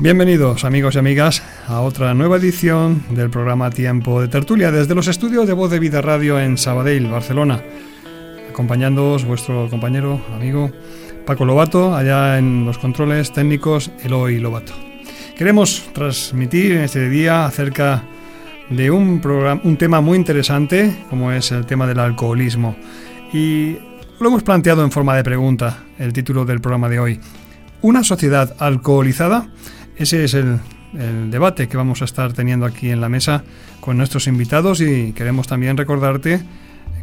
Bienvenidos amigos y amigas a otra nueva edición del programa Tiempo de Tertulia desde los estudios de Voz de Vida Radio en Sabadell, Barcelona. Acompañándoos vuestro compañero, amigo Paco Lobato, allá en los controles técnicos Eloy Lobato. Queremos transmitir en este día acerca de un, programa, un tema muy interesante como es el tema del alcoholismo y lo hemos planteado en forma de pregunta, el título del programa de hoy. ¿Una sociedad alcoholizada? Ese es el, debate que vamos a estar teniendo aquí en la mesa con nuestros invitados y queremos también recordarte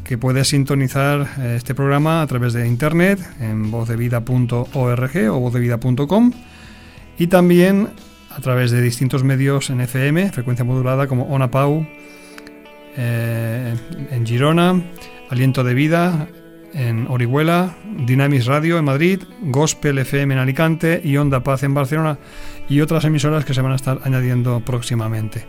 que puedes sintonizar eh, este programa a través de internet en vozdevida.org o vozdevida.com y también a través de distintos medios en FM, frecuencia modulada como ONAPAU, eh, en Girona, Aliento de Vida, en Orihuela, Dynamis Radio en Madrid, Gospel FM en Alicante y Onda Paz en Barcelona y otras emisoras que se van a estar añadiendo próximamente.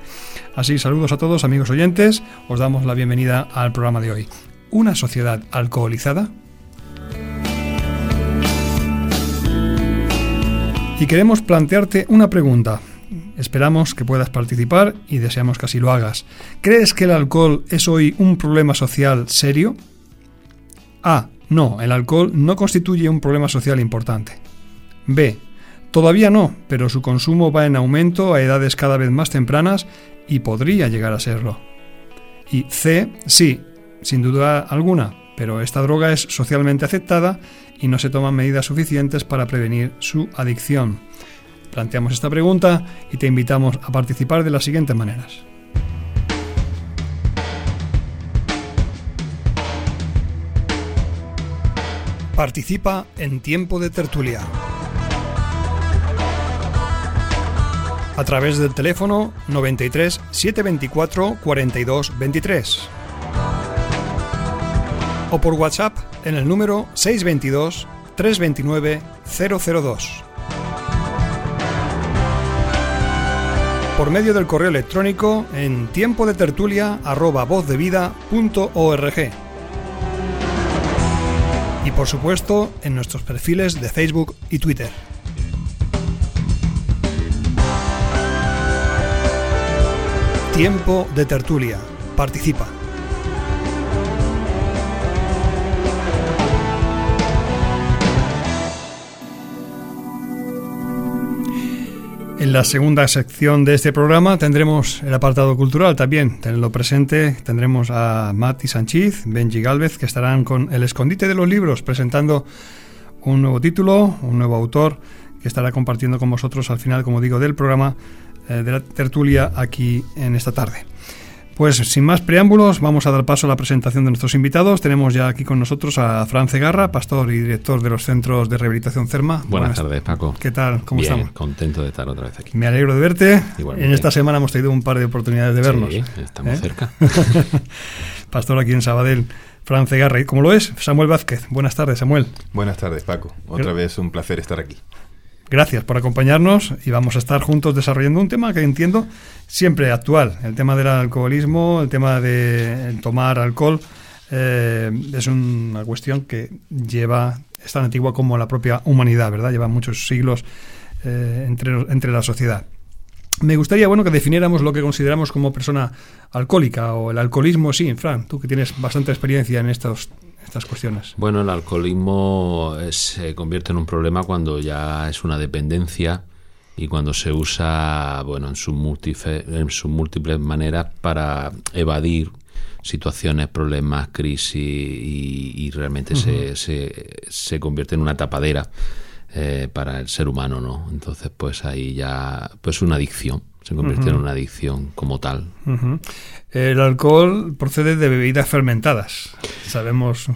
Así, saludos a todos amigos oyentes, os damos la bienvenida al programa de hoy. ¿Una sociedad alcoholizada? Y queremos plantearte una pregunta. Esperamos que puedas participar y deseamos que así lo hagas. ¿Crees que el alcohol es hoy un problema social serio? A. No, el alcohol no constituye un problema social importante. B. Todavía no, pero su consumo va en aumento a edades cada vez más tempranas y podría llegar a serlo. Y C. Sí, sin duda alguna, pero esta droga es socialmente aceptada y no se toman medidas suficientes para prevenir su adicción. Planteamos esta pregunta y te invitamos a participar de las siguientes maneras. Participa en Tiempo de Tertulia. A través del teléfono 93 724 42 23. O por WhatsApp en el número 622 329 002. Por medio del correo electrónico en tiempo de tertulia y por supuesto en nuestros perfiles de Facebook y Twitter. Tiempo de tertulia. Participa. En la segunda sección de este programa tendremos el apartado cultural también. Tenedlo presente, tendremos a Mati Sánchez, Benji Galvez, que estarán con El Escondite de los Libros, presentando un nuevo título, un nuevo autor, que estará compartiendo con vosotros al final, como digo, del programa eh, de la tertulia aquí en esta tarde. Pues sin más preámbulos, vamos a dar paso a la presentación de nuestros invitados. Tenemos ya aquí con nosotros a Fran Cegarra, pastor y director de los Centros de Rehabilitación CERMA. Buenas, tardes, Paco. ¿Qué tal? ¿Cómo Bien, estamos? contento de estar otra vez aquí. Me alegro de verte. Igualmente. En esta semana hemos tenido un par de oportunidades de vernos. Sí, estamos ¿Eh? cerca. pastor aquí en Sabadell, Fran Cegarra. ¿Y cómo lo es? Samuel Vázquez. Buenas tardes, Samuel. Buenas tardes, Paco. Otra vez un placer estar aquí. Gracias por acompañarnos y vamos a estar juntos desarrollando un tema que entiendo siempre actual. El tema del alcoholismo, el tema de tomar alcohol, eh, es una cuestión que lleva, es tan antigua como la propia humanidad, ¿verdad? Lleva muchos siglos eh, entre, entre la sociedad. Me gustaría, bueno, que definiéramos lo que consideramos como persona alcohólica o el alcoholismo, sí, Fran, tú que tienes bastante experiencia en estos, estas cuestiones. Bueno, el alcoholismo eh, se convierte en un problema cuando ya es una dependencia y cuando se usa, bueno, en sus múltiples, en sus múltiples maneras para evadir situaciones, problemas, crisis y, y realmente se, se, se convierte en una tapadera eh, para el ser humano, ¿no? Entonces, pues ahí ya, pues una adicción, se convierte en una adicción como tal. El alcohol procede de bebidas fermentadas. Sabemos,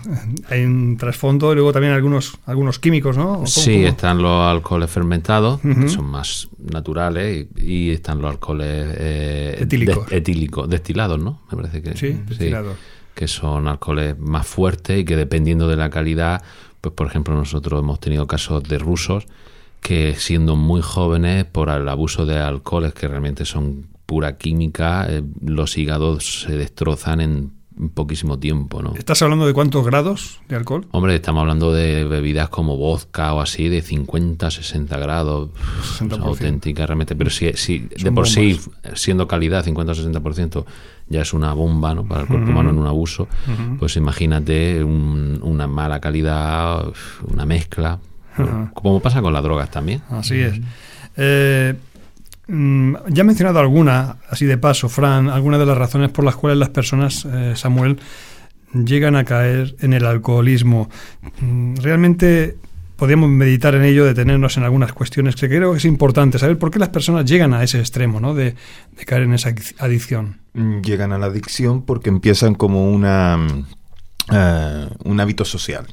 hay un trasfondo y luego también algunos, algunos químicos, ¿no? Sí, están los alcoholes fermentados, que son más naturales, y, están los alcoholes eh, etílicos. destilados, ¿no? Me parece que sí, destilados. que son alcoholes más fuertes y que dependiendo de la calidad, pues por ejemplo nosotros hemos tenido casos de rusos que siendo muy jóvenes por el abuso de alcoholes que realmente son pura química, eh, los hígados se destrozan en poquísimo tiempo, ¿no? ¿Estás hablando de cuántos grados de alcohol? Hombre, estamos hablando de bebidas como vodka o así, de 50, 60 grados. 60%. auténtica realmente. Pero si, si de por sí, siendo calidad 50 o 60%, ya es una bomba ¿no? para el cuerpo humano en un abuso, pues imagínate una mala calidad, una mezcla, como pasa con las drogas también. Así es. Eh, mm, ya he mencionado alguna, así de paso, Fran, algunas de las razones por las cuales las personas, eh, Samuel, llegan a caer en el alcoholismo. Mm, realmente podríamos meditar en ello, detenernos en algunas cuestiones que creo que es importante saber por qué las personas llegan a ese extremo ¿no? de, caer en esa adicción. Mm, llegan a la adicción porque empiezan como una, eh, un hábito social.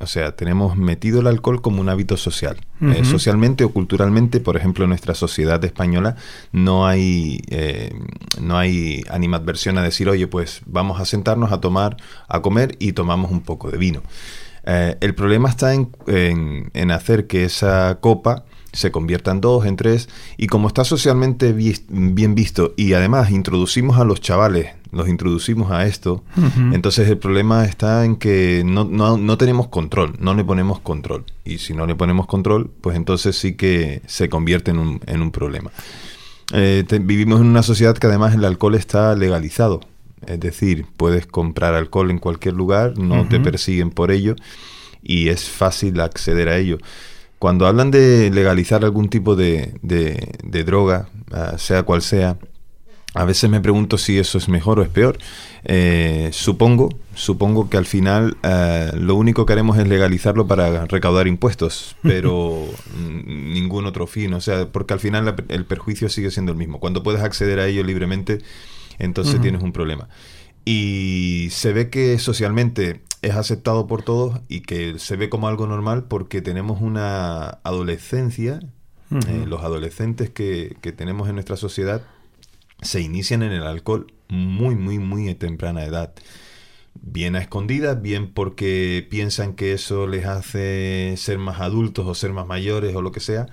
O sea, tenemos metido el alcohol como un hábito social. Eh, socialmente o culturalmente, por ejemplo, en nuestra sociedad española no hay, eh, no hay animadversión a decir, oye, pues vamos a sentarnos a tomar, a comer y tomamos un poco de vino. Eh, el problema está en, en, hacer que esa copa se convierta en dos, en tres, y como está socialmente bien visto y además introducimos a los chavales los introducimos a esto, entonces el problema está en que no, no, no, tenemos control, no le ponemos control. Y si no le ponemos control, pues entonces sí que se convierte en un, en un problema. Eh, vivimos en una sociedad que además el alcohol está legalizado. Es decir, puedes comprar alcohol en cualquier lugar, no te persiguen por ello y es fácil acceder a ello. Cuando hablan de legalizar algún tipo de, de, droga, ah, sea cual sea, a veces me pregunto si eso es mejor o es peor. Eh, supongo, supongo que al final eh, lo único que haremos es legalizarlo para recaudar impuestos, pero ningún otro fin. O sea, porque al final el perjuicio sigue siendo el mismo. Cuando puedes acceder a ello libremente, entonces tienes un problema. Y se ve que socialmente es aceptado por todos y que se ve como algo normal porque tenemos una adolescencia, eh, los adolescentes que, que tenemos en nuestra sociedad se inician en el alcohol muy, muy, muy a temprana edad. Bien a escondidas, bien porque piensan que eso les hace ser más adultos o ser más mayores o lo que sea.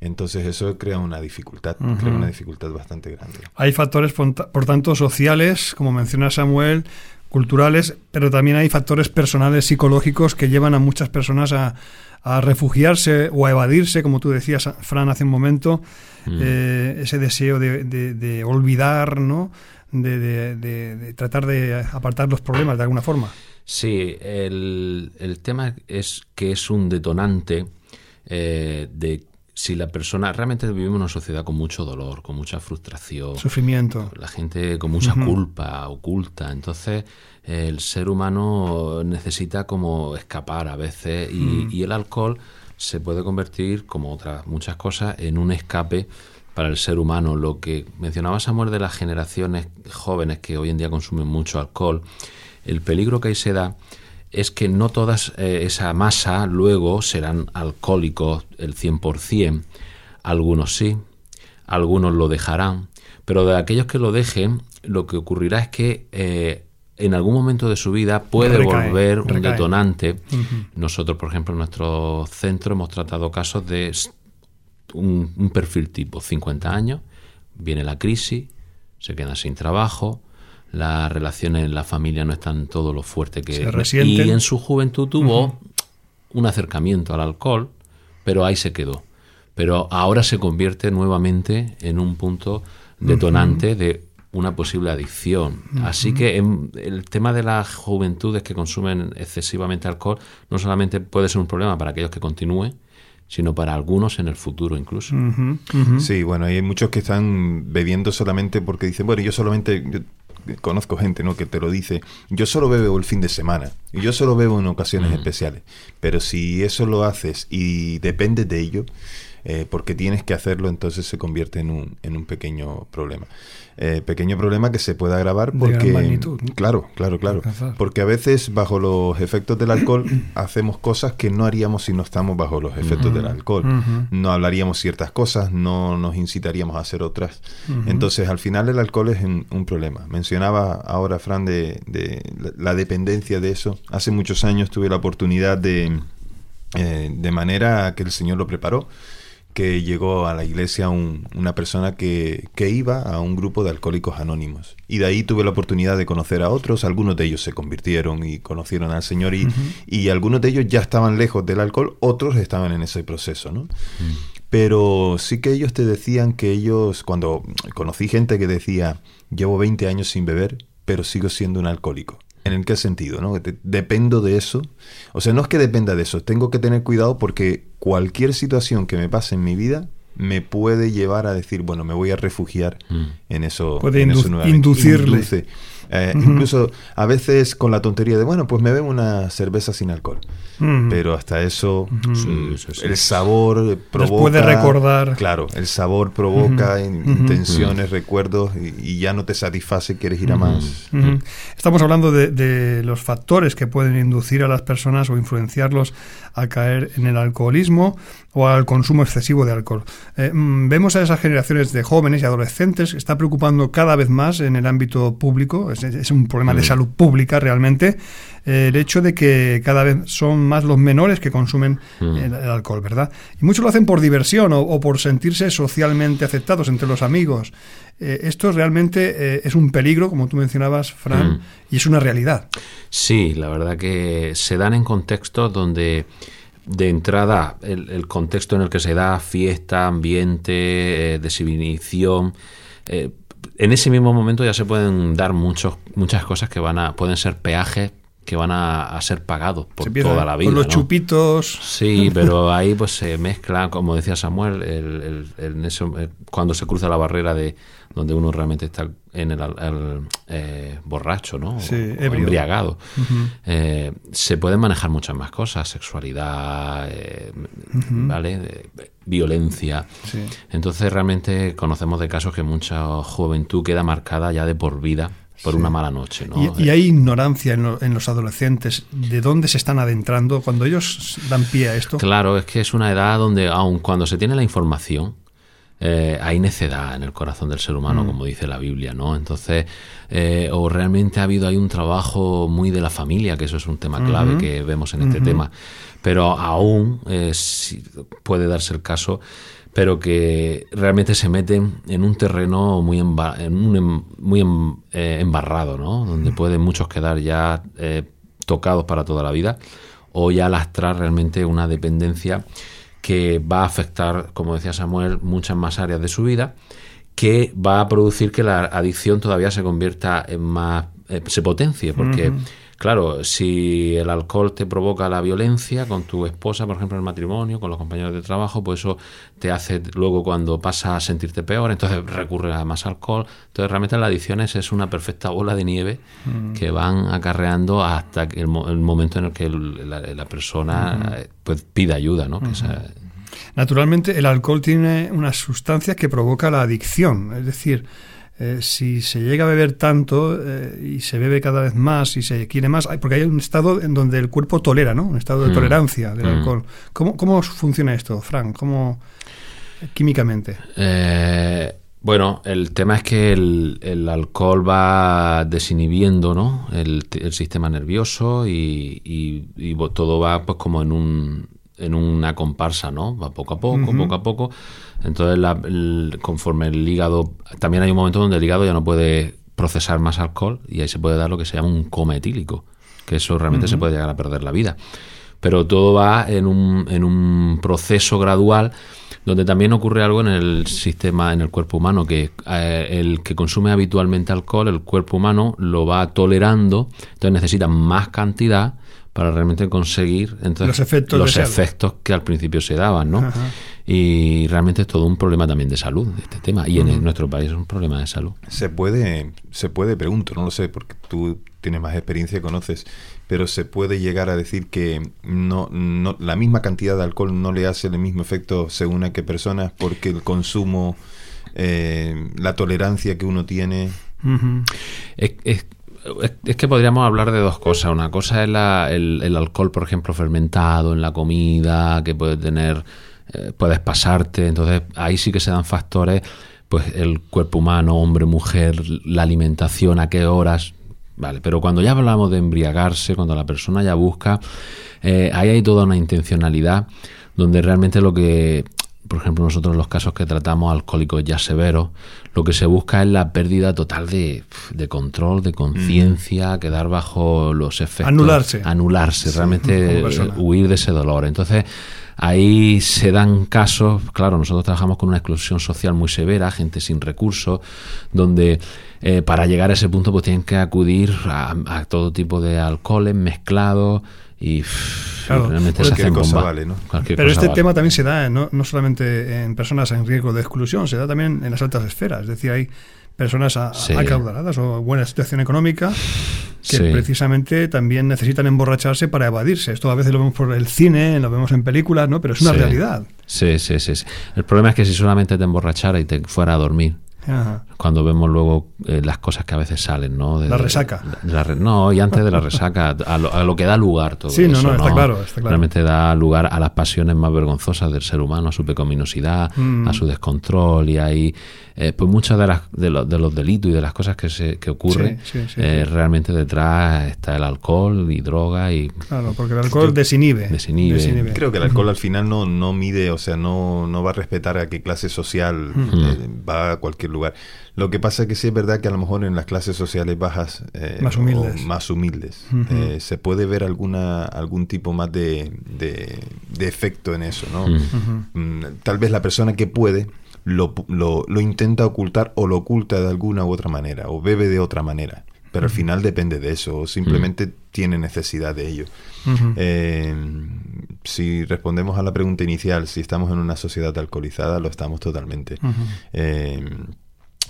Entonces eso crea una dificultad, crea una dificultad bastante grande. Hay factores, por tanto, sociales, como menciona Samuel, culturales, pero también hay factores personales, psicológicos, que llevan a muchas personas a, a refugiarse o a evadirse, como tú decías, Fran, hace un momento, mm. eh, ese deseo de, olvidar, ¿no? De, tratar de apartar los problemas de alguna forma. Sí, el, el tema es que es un detonante eh, de si la persona realmente vivimos una sociedad con mucho dolor, con mucha frustración, sufrimiento, la gente con mucha culpa oculta, entonces el ser humano necesita como escapar a veces mm. y, el alcohol se puede convertir, como otras muchas cosas, en un escape para el ser humano. Lo que mencionaba Samuel de las generaciones jóvenes que hoy en día consumen mucho alcohol, el peligro que ahí se da es que no toda eh, esa masa luego serán alcohólicos el 100%. Algunos sí, algunos lo dejarán, pero de aquellos que lo dejen, lo que ocurrirá es que eh, en algún momento de su vida puede volver un detonante. Nosotros, por ejemplo, en nuestro centro hemos tratado casos de un, perfil tipo 50 años, viene la crisis, se queda sin trabajo, las relaciones en la familia no están todo lo fuerte que... y en su juventud tuvo un acercamiento al alcohol, pero ahí se quedó. Pero ahora se convierte nuevamente en un punto detonante de una posible adicción. Así que el tema de las juventudes que consumen excesivamente alcohol no solamente puede ser un problema para aquellos que continúen, sino para algunos en el futuro incluso. Sí, bueno, hay muchos que están bebiendo solamente porque dicen, bueno, yo solamente conozco gente ¿no? que te lo dice, yo solo bebo el fin de semana y yo solo bebo en ocasiones especiales, pero si eso lo haces y dependes de ello, eh, porque tienes que hacerlo, entonces se convierte en un, en un pequeño problema. Eh, pequeño problema que se puede agravar porque... magnitud, Claro, claro, claro. Porque a veces bajo los efectos del alcohol hacemos cosas que no haríamos si no estamos bajo los efectos del alcohol. No hablaríamos ciertas cosas, no nos incitaríamos a hacer otras. Entonces al final el alcohol es un, problema. Mencionaba ahora, Fran, de, de, la dependencia de eso. Hace muchos años tuve la oportunidad de, eh, de manera que el Señor lo preparó, que llegó a la iglesia una persona que, que, iba a un grupo de alcohólicos anónimos. Y de ahí tuve la oportunidad de conocer a otros, algunos de ellos se convirtieron y conocieron al Señor y, y algunos de ellos ya estaban lejos del alcohol, otros estaban en ese proceso, ¿no? Mm. Pero sí que ellos te decían que ellos, cuando conocí gente que decía, llevo 20 años sin beber, pero sigo siendo un alcohólico. ¿En el qué sentido? ¿no? Dependo de eso. O sea, no es que dependa de eso, tengo que tener cuidado porque cualquier situación que me pase en mi vida me puede llevar a decir, bueno, me voy a refugiar mm. en eso. Puede inducirle. Eh, incluso a veces con la tontería de, bueno, pues me bebo una cerveza sin alcohol. Pero hasta eso, mm, el sabor provoca... puede recordar. Claro, el sabor provoca intenciones, recuerdos y, ya no te satisface, quieres ir a más. Estamos hablando de, los factores que pueden inducir a las personas o influenciarlos a caer en el alcoholismo o al consumo excesivo de alcohol. Eh, mm, vemos a esas generaciones de jóvenes y adolescentes que está preocupando cada vez más en el ámbito público, es, un problema de salud pública realmente, eh, el hecho de que cada vez son más los menores que consumen el, alcohol, ¿verdad? Y muchos lo hacen por diversión o, por sentirse socialmente aceptados entre los amigos. Eh, esto realmente es un peligro, como tú mencionabas, Fran, y es una realidad. Sí, la verdad que se dan en contextos donde de entrada el, contexto en el que se da fiesta, ambiente, eh, desinhibición. Eh, en ese mismo momento ya se pueden dar muchos, muchas cosas que van a pueden ser peajes que van a, ser pagados por toda la vida. Con los chupitos. Sí, pero ahí pues se mezcla, como decía Samuel, el, el, cuando se cruza la barrera de donde uno realmente está en el, eh, borracho, ¿no? Sí, embriagado. Eh, se pueden manejar muchas más cosas, sexualidad, eh, ¿vale? violencia. Entonces realmente conocemos de casos que mucha juventud queda marcada ya de por vida por una mala noche. ¿no? Y, hay ignorancia en, los adolescentes de dónde se están adentrando cuando ellos dan pie a esto. Claro, es que es una edad donde, aun cuando se tiene la información, eh, hay necedad en el corazón del ser humano, mm. como dice la Biblia, ¿no? Entonces, eh, o realmente ha habido ahí un trabajo muy de la familia, que eso es un tema clave que vemos en este tema, pero aún eh, puede darse el caso pero que realmente se meten en un terreno muy, en un, em, muy em, embarrado, ¿no? Donde pueden muchos quedar ya tocados para toda la vida o ya lastrar realmente una dependencia que va a afectar, como decía Samuel, muchas más áreas de su vida, que va a producir que la adicción todavía se convierta en más, eh, se potencie, porque... Claro, si el alcohol te provoca la violencia con tu esposa, por ejemplo, en el matrimonio, con los compañeros de trabajo, pues eso te hace luego cuando pasa a sentirte peor, entonces recurre a más alcohol. Entonces realmente las adicciones es una perfecta bola de nieve mm. que van acarreando hasta el, momento en el que la, persona pues, pide ayuda, ¿no? Naturalmente el alcohol tiene unas sustancias que provoca la adicción, es decir, eh, si se llega a beber tanto eh, y se bebe cada vez más y se quiere más, porque hay un estado en donde el cuerpo tolera, ¿no? Un estado de mm. tolerancia del mm. alcohol. ¿Cómo, ¿Cómo, funciona esto, Frank? ¿Cómo químicamente? Eh, bueno, el tema es que el, alcohol va desinhibiendo ¿no? el, sistema nervioso y, y, todo va pues como en un, en una comparsa, ¿no? Va poco a poco, poco a poco. Entonces, la, conforme el hígado, también hay un momento donde el hígado ya no puede procesar más alcohol y ahí se puede dar lo que se llama un coma etílico, que eso realmente se puede llegar a perder la vida. Pero todo va en un, en un proceso gradual donde también ocurre algo en el sistema, en el cuerpo humano, que eh, el que consume habitualmente alcohol, el cuerpo humano lo va tolerando, entonces necesita más cantidad para realmente conseguir entonces, los efectos, los efectos que al principio se daban, ¿no? Y realmente es todo un problema también de salud, este tema. Y en nuestro país es un problema de salud. Se puede, se puede, pregunto, no lo sé, porque tú tienes más experiencia, conoces, pero se puede llegar a decir que no, no la misma cantidad de alcohol no le hace el mismo efecto según a qué personas, porque el consumo, eh, la tolerancia que uno tiene. es, que podríamos hablar de dos cosas. Una cosa es el, el, alcohol, por ejemplo, fermentado en la comida, que puede tener, eh, puedes pasarte. Entonces ahí sí que se dan factores pues el cuerpo humano, hombre, mujer, la alimentación, a qué horas, vale, pero cuando ya hablamos de embriagarse, cuando la persona ya busca, eh, ahí hay toda una intencionalidad donde realmente lo que, por ejemplo, nosotros los casos que tratamos alcohólicos ya severos, lo que se busca es la pérdida total de, control, de conciencia, mm. quedar bajo los efectos. Anularse. Anularse, realmente huir de ese dolor. Entonces, Ahí se dan casos, claro, nosotros trabajamos con una exclusión social muy severa, gente sin recursos, donde eh, para llegar a ese punto pues tienen que acudir a, todo tipo de alcoholes mezclados y realmente se hacen bomba. Pero este tema también se da no, no solamente en personas en riesgo de exclusión, se da también en las altas esferas, es decir, hay personas acaudaladas o buena situación económica que precisamente también necesitan emborracharse para evadirse. Esto a veces lo vemos por el cine, lo vemos en películas, ¿no? Pero es una realidad. Sí, sí, sí, sí. El problema es que si solamente te emborrachara y te fuera a dormir, cuando vemos luego eh, las cosas que a veces salen, ¿no? la resaca. no, y antes de la resaca, a lo, que da lugar todo sí, no, no, está claro, está claro. Realmente da lugar a las pasiones más vergonzosas del ser humano, a su pecaminosidad, mm. a su descontrol, y ahí eh, pues muchos de, las, de, los, de los delitos y de las cosas que, se, que ocurren, eh, realmente detrás está el alcohol y droga. y Claro, porque el alcohol desinhibe, desinhibe. Creo que el alcohol al final no, no mide, o sea, no, no va a respetar a qué clase social eh, va a cualquier lugar. Lo que pasa es que sí es verdad que a lo mejor en las clases sociales bajas, más humildes, más humildes se puede ver alguna algún tipo más de, de, efecto en eso, ¿no? Mm, tal vez la persona que puede lo, lo, lo, intenta ocultar o lo oculta de alguna u otra manera o bebe de otra manera. Pero al final depende de eso o simplemente tiene necesidad de ello. Eh, si respondemos a la pregunta inicial, si estamos en una sociedad alcoholizada, lo estamos totalmente. Eh,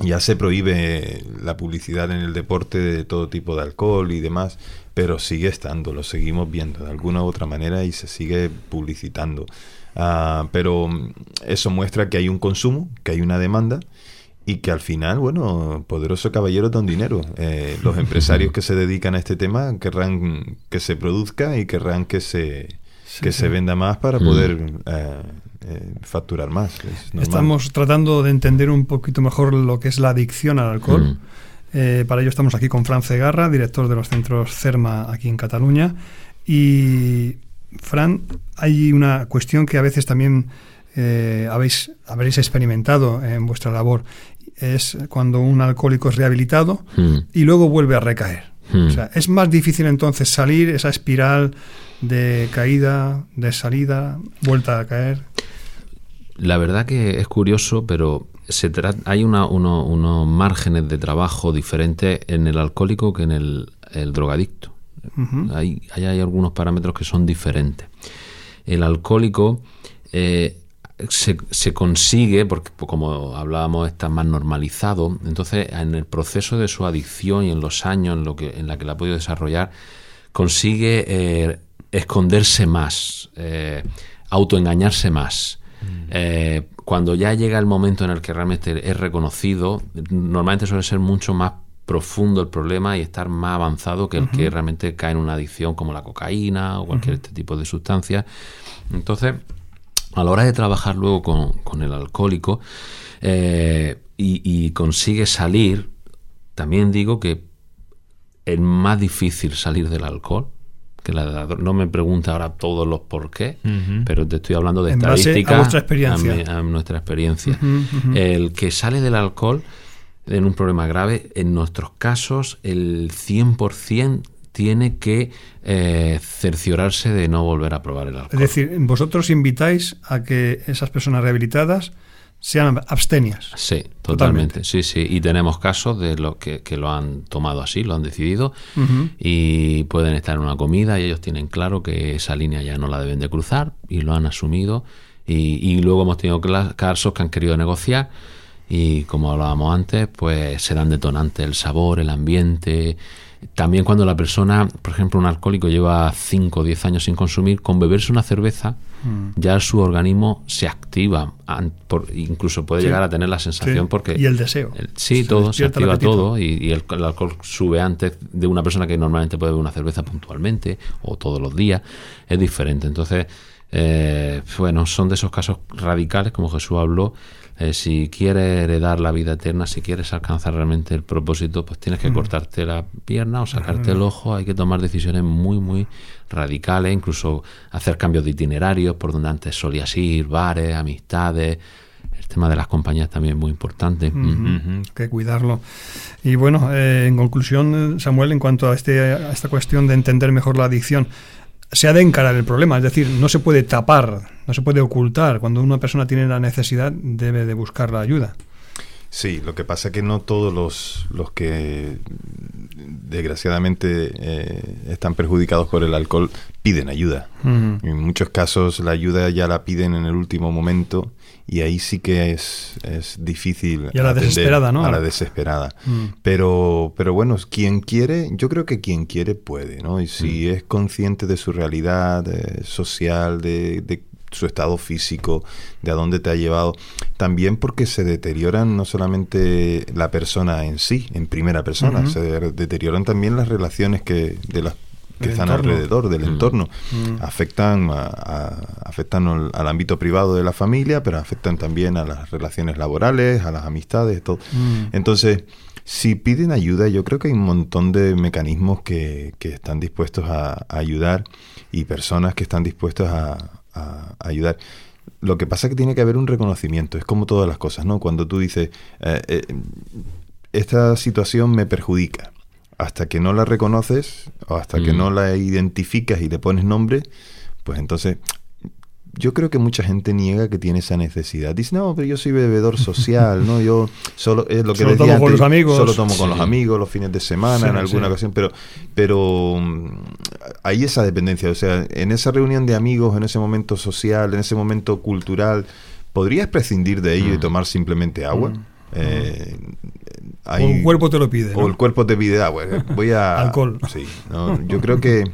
ya se prohíbe la publicidad en el deporte de todo tipo de alcohol y demás, pero sigue estando, lo seguimos viendo de alguna u otra manera y se sigue publicitando. Ah, pero eso muestra que hay un consumo, que hay una demanda y que al final, bueno, poderoso caballero don dinero. Eh, los empresarios que se dedican a este tema querrán que se produzca y querrán que se, que se venda más para mm. poder eh, eh, facturar más. Estamos tratando de entender un poquito mejor lo que es la adicción al alcohol. Mm. para ello estamos aquí con Fran Cegarra, director de los centros CERMA aquí en Cataluña. Y Fran, hay una cuestión que a veces también eh, habéis, habréis experimentado en vuestra labor. Es cuando un alcohólico es rehabilitado hmm. y luego vuelve a recaer. Hmm. O sea, es más difícil entonces salir esa espiral de caída, de salida, vuelta a caer. La verdad que es curioso, pero se hay unos márgenes de trabajo diferentes en el alcohólico que en el drogadicto hay, hay, algunos parámetros que son diferentes. El alcohólico eh, se, se, consigue, porque como hablábamos, está más normalizado. Entonces, en el proceso de su adicción y en los años en, lo que, en la que la ha podido desarrollar, consigue eh, esconderse más, eh, autoengañarse más. Mm. cuando ya llega el momento en el que realmente es reconocido, normalmente suele ser mucho más profundo el problema y estar más avanzado que el que realmente cae en una adicción como la cocaína o cualquier este tipo de sustancia. Entonces, a la hora de trabajar luego con, el alcohólico eh, y, consigue salir, también digo que es más difícil salir del alcohol. Que la, no me pregunta ahora todos los por qué, pero te estoy hablando de estadísticas. A, nuestra experiencia. A, nuestra experiencia. El que sale del alcohol en un problema grave, en nuestros casos el 100% tiene que eh, cerciorarse de no volver a probar el alcohol. Es decir, vosotros invitáis a que esas personas rehabilitadas sean abstenias. Sí, totalmente. Sí, sí. Y tenemos casos de los que, lo han tomado así, lo han decidido y pueden estar en una comida y ellos tienen claro que esa línea ya no la deben de cruzar y lo han asumido. Y, y luego hemos tenido casos que han querido negociar y como hablábamos antes, pues serán detonantes el sabor, el ambiente, También cuando la persona, por ejemplo, un alcohólico lleva 5 o 10 años sin consumir, con beberse una cerveza, mm. ya su organismo se activa, incluso puede llegar a tener la sensación porque... Y el deseo. sí, todo, se activa todo y, el, alcohol sube antes de una persona que normalmente puede beber una cerveza puntualmente o todos los días, es diferente. Entonces, eh, bueno, son de esos casos radicales, como Jesús habló, eh, si quieres heredar la vida eterna, si quieres alcanzar realmente el propósito, pues tienes que mm. cortarte la pierna o sacarte el ojo. Hay que tomar decisiones muy, muy radicales, incluso hacer cambios de itinerarios por donde antes solías ir, bares, amistades. El tema de las compañías también es muy importante. Hay que cuidarlo. Y bueno, eh, en conclusión, Samuel, en cuanto a, este, a esta cuestión de entender mejor la adicción, se ha de encarar el problema, es decir, no se puede tapar, no se puede ocultar. Cuando una persona tiene la necesidad, debe de buscar la ayuda. Sí, lo que pasa es que no todos los, los que desgraciadamente eh, están perjudicados por el alcohol piden ayuda. En muchos casos la ayuda ya la piden en el último momento y ahí sí que es, es difícil. Y a la desesperada, ¿no? A la desesperada. Mm. Pero, pero bueno, quien quiere, yo creo que quien quiere puede, ¿no? Y si mm. es consciente de su realidad eh, social, de, de su estado físico, de a dónde te ha llevado, también porque se deterioran no solamente la persona en sí, en primera persona, se deterioran también las relaciones que de las que están alrededor del mm. entorno. Mm. Afectan, a, afectan al, ámbito privado de la familia, pero afectan también a las relaciones laborales, a las amistades, todo. Mm. Entonces, si piden ayuda, yo creo que hay un montón de mecanismos que, que están dispuestos a, ayudar y personas que están dispuestas a, ayudar. Lo que pasa es que tiene que haber un reconocimiento, es como todas las cosas, ¿no? Cuando tú dices, eh, eh, esta situación me perjudica, hasta que no la reconoces o hasta que mm. no la identificas y le pones nombre, pues entonces yo creo que mucha gente niega que tiene esa necesidad. Dice, no, pero yo soy bebedor social, ¿no? Yo solo, es lo que solo tomo con los amigos. Solo tomo con los amigos los fines de semana, en alguna ocasión, pero, pero mm, hay esa dependencia. O sea, en esa reunión de amigos, en ese momento social, en ese momento cultural, ¿podrías prescindir de ello y mm. tomar simplemente agua? Eh, o el cuerpo te lo pide. O el cuerpo te pide agua. Voy a. Alcohol. Sí. yo creo que.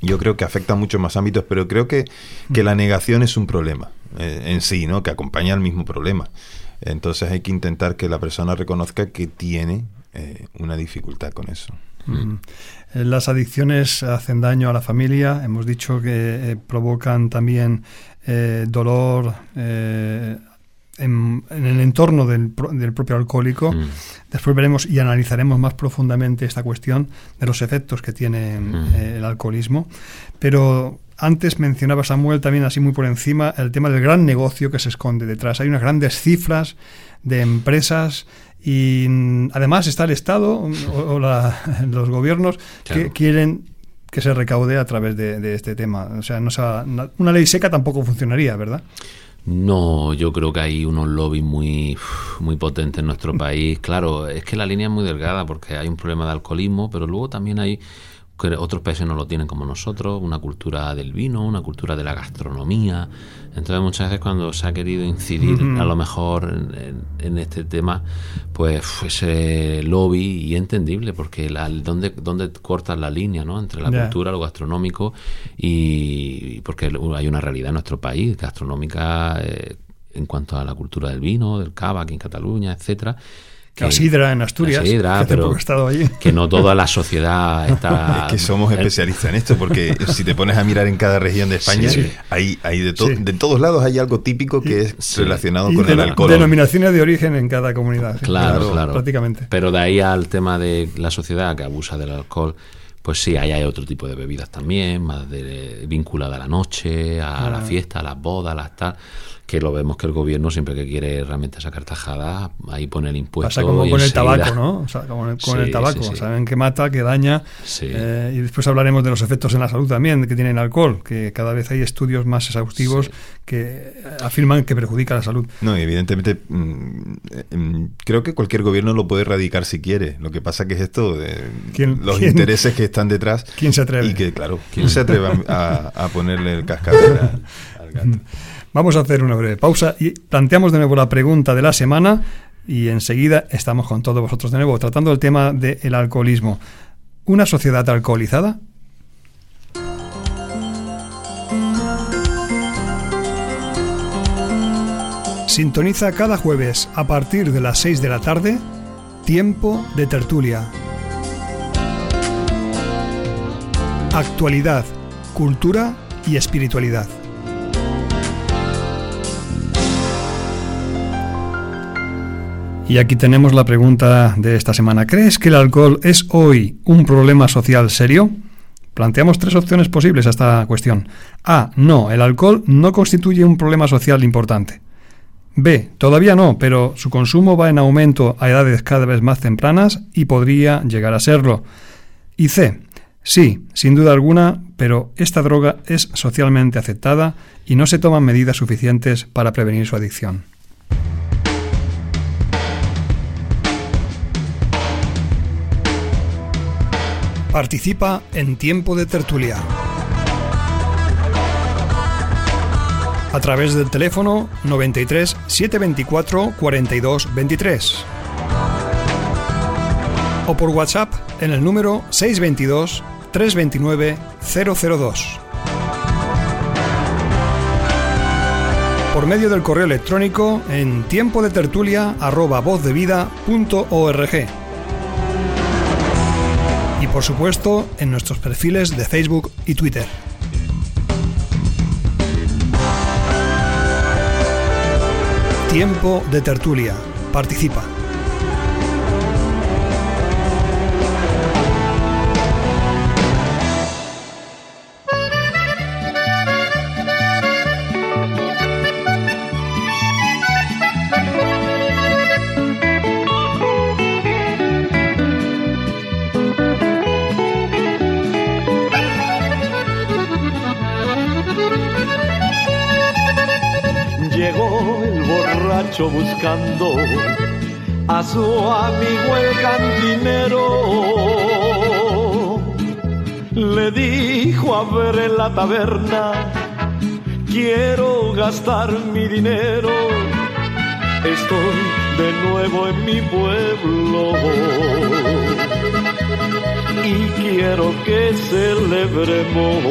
Yo creo que afecta a muchos más ámbitos, pero creo que, que la negación es un problema eh, en sí, ¿no? Que acompaña al mismo problema. Entonces hay que intentar que la persona reconozca que tiene eh, una dificultad con eso. Las adicciones hacen daño a la familia. Hemos dicho que provocan también dolor, en, el entorno del, propio alcohólico. Mm. Después veremos y analizaremos más profundamente esta cuestión de los efectos que tiene mm. eh, el alcoholismo. Pero antes mencionaba Samuel también así muy por encima el tema del gran negocio que se esconde detrás. Hay unas grandes cifras de empresas y mm, además está el Estado o, los gobiernos que quieren que se recaude a través de, este tema. O sea, no una ley seca tampoco funcionaría, ¿verdad? No, yo creo que hay unos lobbies muy, muy potentes en nuestro país. Claro, es que la línea es muy delgada porque hay un problema de alcoholismo, pero luego también hay otros países no lo tienen como nosotros, una cultura del vino, una cultura de la gastronomía. Entonces muchas veces cuando se ha querido incidir a lo mejor en, este tema, pues ese lobby y entendible, porque la, ¿dónde, dónde cortas la línea ¿no? entre la cultura, lo gastronómico y, porque hay una realidad en nuestro país gastronómica eh, en cuanto a la cultura del vino, del cava aquí en Cataluña, etcétera la sidra en Asturias. que pero estado allí. que no toda la sociedad está. Es que somos especialistas en esto, porque si te pones a mirar en cada región de España, hay, hay de, de todos lados hay algo típico que es relacionado con el alcohol. Denominaciones de origen en cada comunidad. Claro, claro, Prácticamente. Pero de ahí al tema de la sociedad que abusa del alcohol. Pues sí, ahí hay otro tipo de bebidas también, más de, vinculada a la noche, a la fiesta, a las bodas, a las tal que lo vemos que el gobierno siempre que quiere realmente sacar tajada, ahí pone el impuesto. Pasa como con el tabaco, ¿no? O sea, como con el tabaco. Saben que mata, que daña. Eh, y después hablaremos de los efectos en la salud también que tiene el alcohol, que cada vez hay estudios más exhaustivos que afirman que perjudica la salud. No, y evidentemente mm, mm, creo que cualquier gobierno lo puede erradicar si quiere. Lo que pasa que es esto de los intereses que están detrás. ¿Quién se atreve? Y que, claro, ¿quién se atreve a, ponerle el cascabel al gato? Vamos a hacer una breve pausa y planteamos de nuevo la pregunta de la semana y enseguida estamos con todos vosotros de nuevo tratando el tema del alcoholismo. una sociedad alcoholizada? Sintoniza cada jueves a partir de las 6 de la tarde Tiempo de tertulia. Actualidad, cultura y espiritualidad. Y aquí tenemos la pregunta de esta semana. ¿Crees que el alcohol es hoy un problema social serio? Planteamos tres opciones posibles a esta cuestión. A. No, el alcohol no constituye un problema social importante. B. Todavía no, pero su consumo va en aumento a edades cada vez más tempranas y podría llegar a serlo. Y C. Sí, sin duda alguna, pero esta droga es socialmente aceptada y no se toman medidas suficientes para prevenir su adicción. Participa en Tiempo de Tertulia. A través del teléfono 93 724 42 23. O por WhatsApp en el número 622 329 002. Por medio del correo electrónico en tiempo de tertulia por supuesto en nuestros perfiles de Facebook y Twitter. Tiempo de tertulia. Participa. A su amigo el cantinero. Le dijo a ver en la taberna, quiero gastar mi dinero. Estoy de nuevo en mi pueblo y quiero que celebremos.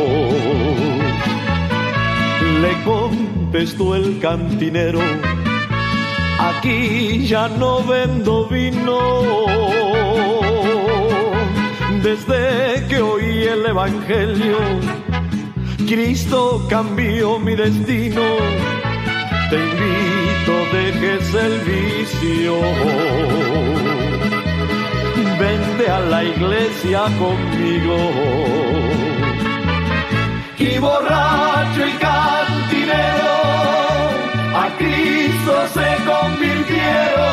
Le contestó el cantinero aquí ya no vendo vino. Desde que oí el Evangelio, Cristo cambió mi destino. Te invito, dejes el vicio. Vente a la iglesia conmigo. Y borracho y cantinero Cristo se convirtieron.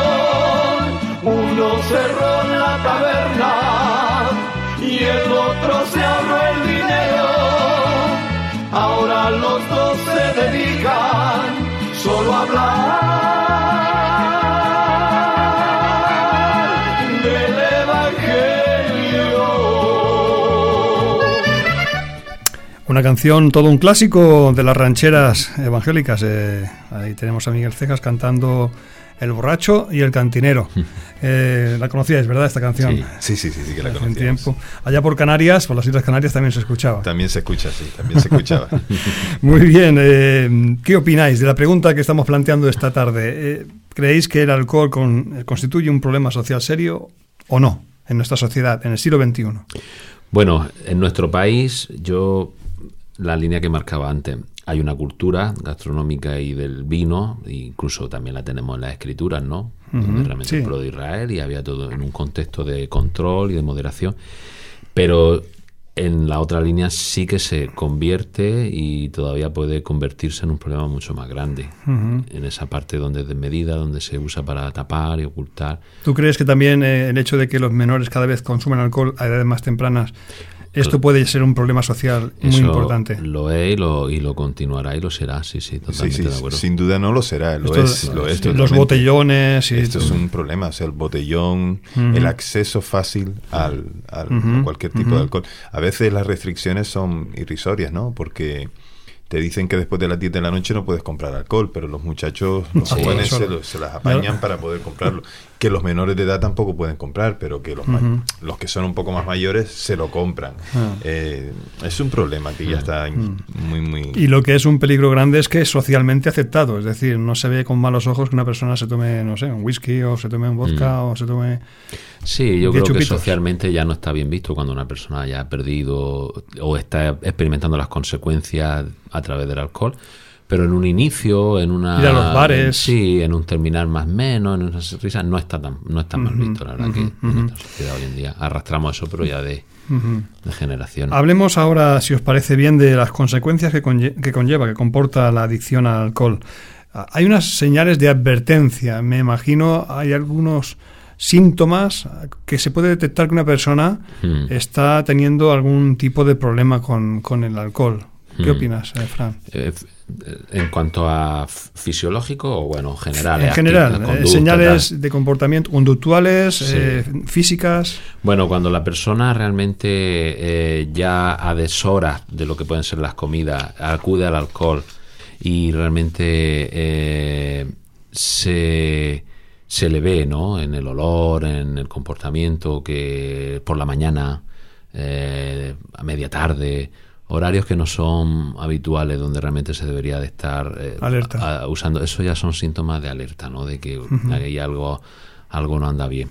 Uno cerró la taberna y el otro se ahorró el dinero. Ahora los dos se dedican solo a hablar Una canción, todo un clásico de las rancheras evangélicas. Eh, ahí tenemos a Miguel Cejas cantando El borracho y el cantinero. Eh, la conocíais, ¿verdad, esta canción? Sí, sí, sí, sí, que la un tiempo. Allá por Canarias, por las Islas Canarias también se escuchaba. También se escucha, sí, también se escuchaba. Muy bien, eh, ¿qué opináis de la pregunta que estamos planteando esta tarde? ¿Creéis que el alcohol con- constituye un problema social serio o no en nuestra sociedad, en el siglo XXI? Bueno, en nuestro país, yo, la línea que marcaba antes, hay una cultura gastronómica y del vino, incluso también la tenemos en las escrituras, ¿no? Donde realmente sí. el pueblo de Israel y había todo en un contexto de control y de moderación. Pero en la otra línea sí que se convierte y todavía puede convertirse en un problema mucho más grande. En esa parte donde es desmedida, donde se usa para tapar y ocultar. ¿Tú crees que también eh, el hecho de que los menores cada vez consumen alcohol a edades más tempranas, esto puede ser un problema social muy Eso importante? Lo es y lo, y lo continuará y lo será, sí, sí, totalmente sí, de acuerdo. sin duda no lo será, lo Esto- es, lo es los botellones y Esto es un problema, o sea, el botellón, el acceso fácil al, al- a cualquier tipo de alcohol. A veces las restricciones son irrisorias, ¿no? Porque te dicen que después de las 10 de la noche no puedes comprar alcohol, pero los muchachos, los Sí. jóvenes se, lo- se las apañan para poder comprarlo. Que los menores de edad tampoco pueden comprar, pero que los, los que son un poco más mayores se lo compran. Ah. Eh, es un problema que ya está muy, muy... Y lo que es un peligro grande es que es socialmente aceptado, es decir, no se ve con malos ojos que una persona se tome, no sé, un whisky o se tome un vodka o se tome... Sí, yo creo que socialmente ya no está bien visto cuando una persona ya ha perdido o está experimentando las consecuencias a través del alcohol pero en un inicio, en una... Ir a los bares. Sí, en un terminar más menos, en una sonrisa, no está tan, no está mal visto, la verdad que en esta sociedad hoy en día arrastramos eso, pero ya de, generación. Hablemos ahora, si os parece bien, de las consecuencias que, que conlleva, que comporta la adicción al alcohol. Ah, hay unas señales de advertencia, me imagino, hay algunos síntomas que se puede detectar que una persona está teniendo algún tipo de problema con, con el alcohol. ¿Qué opinas, eh, Fran? Eh, en cuanto a fisiológico o bueno, general. En general, eh, señales de comportamiento conductuales, eh, físicas. Bueno, cuando la persona realmente eh, ya a deshora de lo que pueden ser las comidas, acude al alcohol y realmente se, se le ve ¿no? en el olor, en el comportamiento, que por la mañana, a media tarde horarios que no son habituales donde realmente se debería de estar eh, usando. Eso ya son síntomas de alerta no de que hay algo algo no anda bien.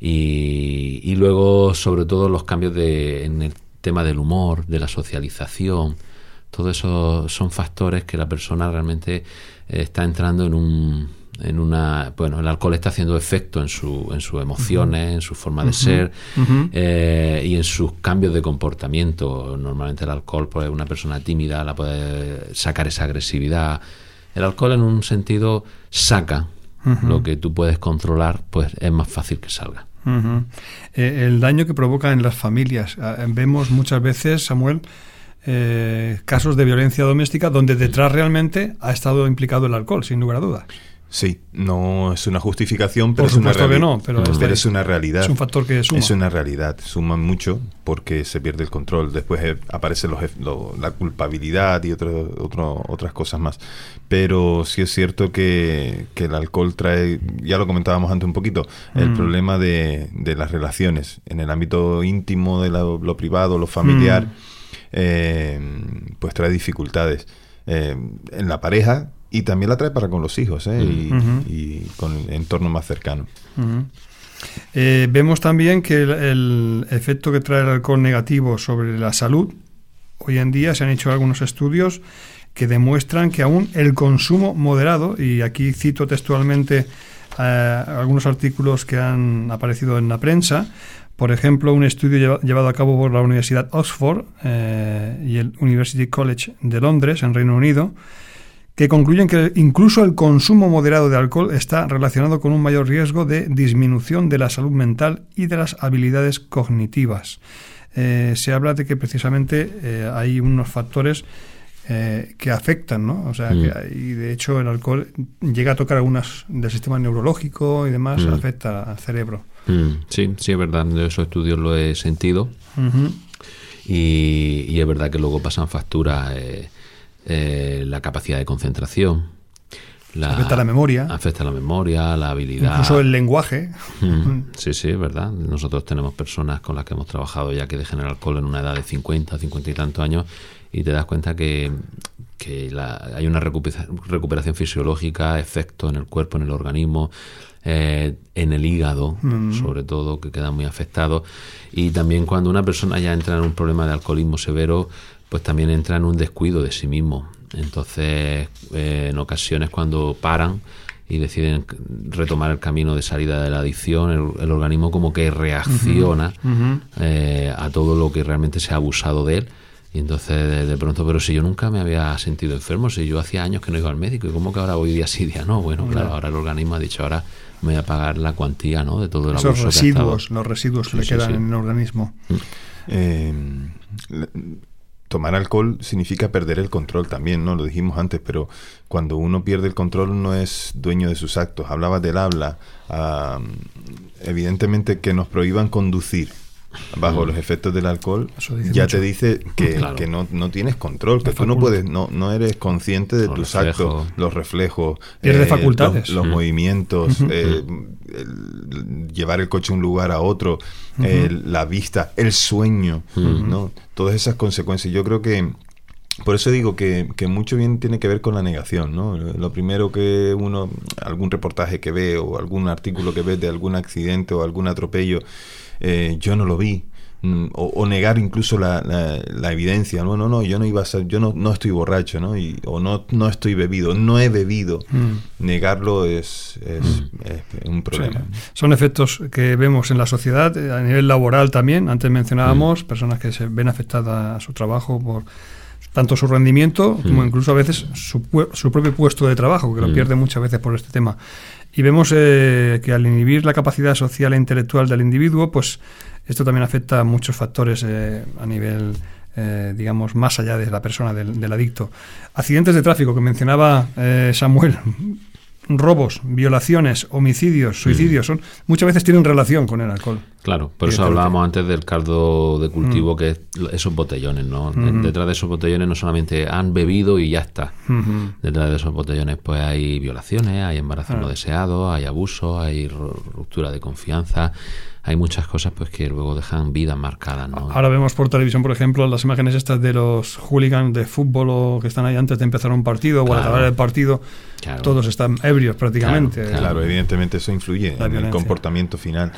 Y, y, luego sobre todo los cambios de, en el tema del humor de la socialización. Todo eso son factores que la persona realmente está entrando en un en una bueno el alcohol está haciendo efecto en su en sus emociones en su forma de ser eh, y en sus cambios de comportamiento. Normalmente el alcohol pues una persona tímida la puede sacar esa agresividad. El alcohol en un sentido saca lo que tú puedes controlar pues es más fácil que salga. Eh, el daño que provoca en las familias. Ah, vemos muchas veces Samuel eh, casos de violencia doméstica donde detrás realmente ha estado implicado el alcohol, sin lugar a dudas. Sí, no es una justificación, pero, es una, realidad. no, pero, es una realidad. Es un factor que suma. Es una realidad, suma mucho porque se pierde el control. Después eh, aparece la culpabilidad y otro, otro, otras cosas más. Pero sí es cierto que, el alcohol trae, ya lo comentábamos antes un poquito, el mm. problema de, las relaciones en el ámbito íntimo, de lo, privado, lo familiar, mm. eh, pues trae dificultades. Eh, en la pareja y también la trae para con los hijos ¿eh? y, con el entorno más cercano. Eh, vemos también que el, efecto que trae el alcohol negativo sobre la salud, hoy en día se han hecho algunos estudios que demuestran que aún el consumo moderado, y aquí cito textualmente eh, algunos artículos que han aparecido en la prensa, por ejemplo, un estudio llevado a cabo por la Universidad Oxford y el University College de Londres, en Reino Unido, que concluyen que incluso el consumo moderado de alcohol está relacionado con un mayor riesgo de disminución de la salud mental y de las habilidades cognitivas. Eh, se habla de que precisamente eh, hay unos factores eh, que afectan, ¿no? O sea, que mm. y de hecho el alcohol llega a tocar algunas del sistema neurológico y demás, mm. afecta al cerebro. Mm. Sí, sí, es verdad, de esos estudios lo he sentido. y, y, es verdad que luego pasan facturas eh, la capacidad de concentración. La, afecta la memoria. Afecta la memoria, la habilidad. Incluso el lenguaje. Sí, sí, es verdad. Nosotros tenemos personas con las que hemos trabajado ya que dejan el alcohol en una edad de 50, 50 y tantos años y te das cuenta que, hay una recuperación fisiológica, efecto en el cuerpo, en el organismo, eh, en el hígado, sobre todo, que queda muy afectado. Y también cuando una persona ya entra en un problema de alcoholismo severo, pues también entra en un descuido de sí mismo. Entonces, eh, en ocasiones cuando paran y deciden retomar el camino de salida de la adicción, el, organismo como que reacciona eh, a todo lo que realmente se ha abusado de él. Y entonces de, pronto, pero si yo nunca me había sentido enfermo, si yo hacía años que no iba al médico, ¿y cómo que ahora voy día sí, día no? Bueno, claro, ahora el organismo ha dicho, ahora me voy a pagar la cuantía ¿no? de todo el Esos residuos, los residuos que le quedan en el organismo. Mm. Eh, tomar alcohol significa perder el control también, ¿no? Lo dijimos antes, pero cuando uno pierde el control no es dueño de sus actos. Hablaba del habla. evidentemente que nos prohíban conducir. Bajo los efectos del alcohol, ya te dice que, que no, no, tienes control, que tú no puedes, no, no eres consciente de tus actos, los reflejos, eh, facultades. Los, movimientos, eh, llevar el coche de un lugar a otro, la vista, el sueño, ¿no? Todas esas consecuencias. Yo creo que por eso digo que, que, mucho bien tiene que ver con la negación, ¿no? Lo primero que uno, algún reportaje que ve o algún artículo que ve de algún accidente o algún atropello, eh, yo no lo vi. Mm, o, negar incluso la, la, evidencia, no, no, no, yo no iba a ser, yo no, no estoy borracho, ¿no? Y, o no, no estoy bebido, no he bebido. Mm. Negarlo es, mm. es, un problema. Son efectos que vemos en la sociedad, eh, a nivel laboral también. Antes mencionábamos personas que se ven afectadas a su trabajo por tanto su rendimiento como mm. incluso a veces su, su, propio puesto de trabajo, que lo mm. pierde muchas veces por este tema. Y vemos eh, que al inhibir la capacidad social e intelectual del individuo, pues esto también afecta a muchos factores eh, a nivel, eh, digamos, más allá de la persona, del, del, adicto. Accidentes de tráfico que mencionaba Samuel, robos, violaciones, homicidios, suicidios, son, muchas veces tienen relación con el alcohol. Claro, por eso hablábamos antes del caldo de cultivo, que es esos botellones, ¿no? Detrás de esos botellones no solamente han bebido y ya está. Detrás de esos botellones pues hay violaciones, hay embarazos no deseados, hay abuso, hay ruptura de confianza, hay muchas cosas pues que luego dejan vida marcada. ¿no? Ahora vemos por televisión, por ejemplo, las imágenes estas de los hooligans de fútbol o que están ahí antes de empezar un partido o al acabar el partido. Todos están ebrios prácticamente. Claro, evidentemente eso influye en el comportamiento final.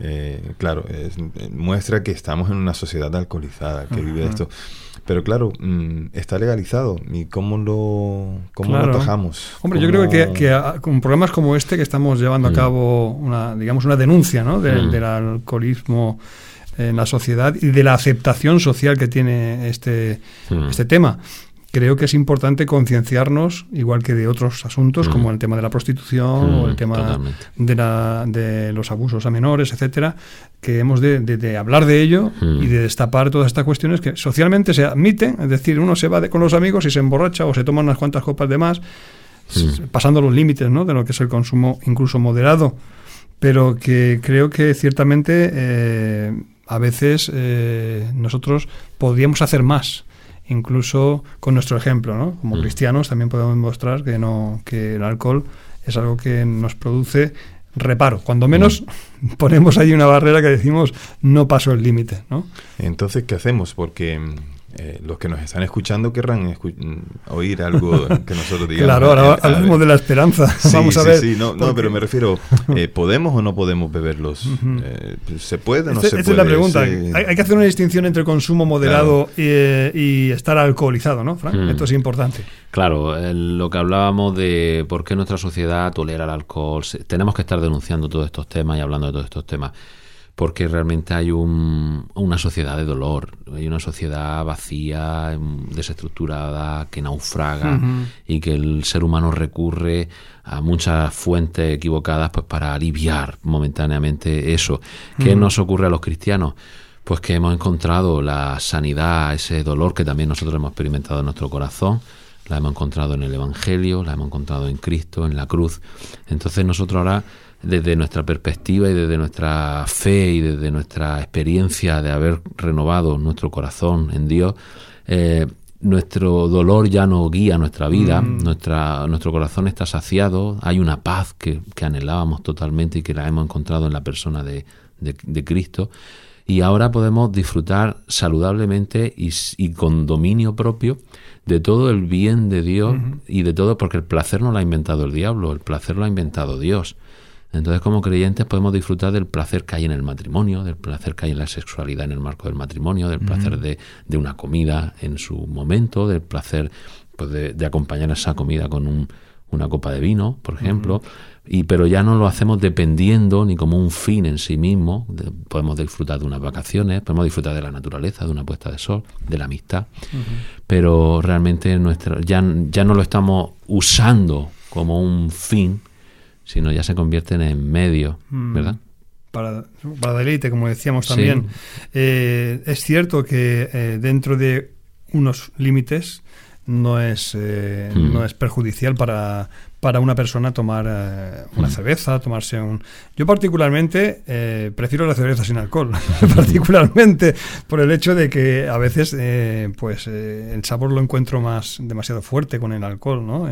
Eh, claro, muestra que estamos en una sociedad alcoholizada que vive esto. Pero claro, mm, está legalizado. ¿Y cómo lo, cómo lo atajamos? Hombre, yo creo que, que con programas como este que estamos llevando a mm. cabo, una, digamos, una denuncia ¿no? Mm. del alcoholismo en la sociedad y de la aceptación social que tiene este, este tema creo que es importante concienciarnos, igual que de otros asuntos, como el tema de la prostitución o el tema de, la, de, los abusos a menores, etcétera, que hemos de, hablar de ello y de destapar todas estas cuestiones que socialmente se admiten, es decir, uno se va con los amigos y se emborracha o se toma unas cuantas copas de más, pasando los límites ¿no? de lo que es el consumo incluso moderado, pero que creo que ciertamente eh, a veces eh, nosotros podríamos hacer más incluso con nuestro ejemplo, ¿no? Como mm. cristianos también podemos mostrar que no que el alcohol es algo que nos produce reparo. Cuando menos mm. ponemos ahí una barrera que decimos no paso el límite, ¿no? Entonces, ¿qué hacemos? Porque eh, los que nos están escuchando querrán mm, oír algo que nosotros digamos. Claro, ahora hablamos de la esperanza. Vamos a ver. Sí, no, no, pero me refiero, eh, ¿podemos o no podemos beberlos? Eh, ¿Se puede o no este, se puede? Esa es la pregunta. Hay, que hacer una distinción entre consumo moderado y, estar alcoholizado, ¿no, Frank? Esto es importante. Claro, lo que hablábamos de por qué nuestra sociedad tolera el alcohol, tenemos que estar denunciando todos estos temas y hablando de todos estos temas porque realmente hay una sociedad de dolor, hay una sociedad vacía, em, desestructurada, que naufraga y que el ser humano recurre a muchas fuentes equivocadas pues para aliviar momentáneamente eso. ¿Qué nos ocurre a los cristianos? Pues que hemos encontrado la sanidad, ese dolor que también nosotros hemos experimentado en nuestro corazón, la hemos encontrado en el Evangelio, la hemos encontrado en Cristo, en la cruz. Entonces nosotros ahora desde nuestra perspectiva y desde nuestra fe y desde nuestra experiencia de haber renovado nuestro corazón en Dios, eh, nuestro dolor ya no guía nuestra vida, mm. nuestra, nuestro corazón está saciado, hay una paz que, anhelábamos totalmente y que la hemos encontrado en la persona de, Cristo. Y ahora podemos disfrutar saludablemente y, con dominio propio de todo el bien de Dios y de todo, porque el placer no lo ha inventado el diablo, el placer lo ha inventado Dios. Entonces, como creyentes, podemos disfrutar del placer que hay en el matrimonio, del placer que hay en la sexualidad en el marco del matrimonio, del placer de, de, una comida en su momento, del placer pues, de, acompañar esa comida con un, una copa de vino, por ejemplo. y pero ya no lo hacemos dependiendo ni como un fin en sí mismo. podemos disfrutar de unas vacaciones, podemos disfrutar de la naturaleza, de una puesta de sol, de la amistad. Pero realmente nuestra, ya, ya no lo estamos usando como un fin, sino ya se convierten en medio, mm. ¿verdad? Para, para deleite, como decíamos también. Eh, es cierto que eh, dentro de unos límites no es, eh, mm. no es perjudicial para, para una persona tomar eh, una cerveza, tomarse un... Yo particularmente eh, prefiero la cerveza sin alcohol, particularmente por el hecho de que a veces eh, pues el sabor lo encuentro más demasiado fuerte con el alcohol, ¿no?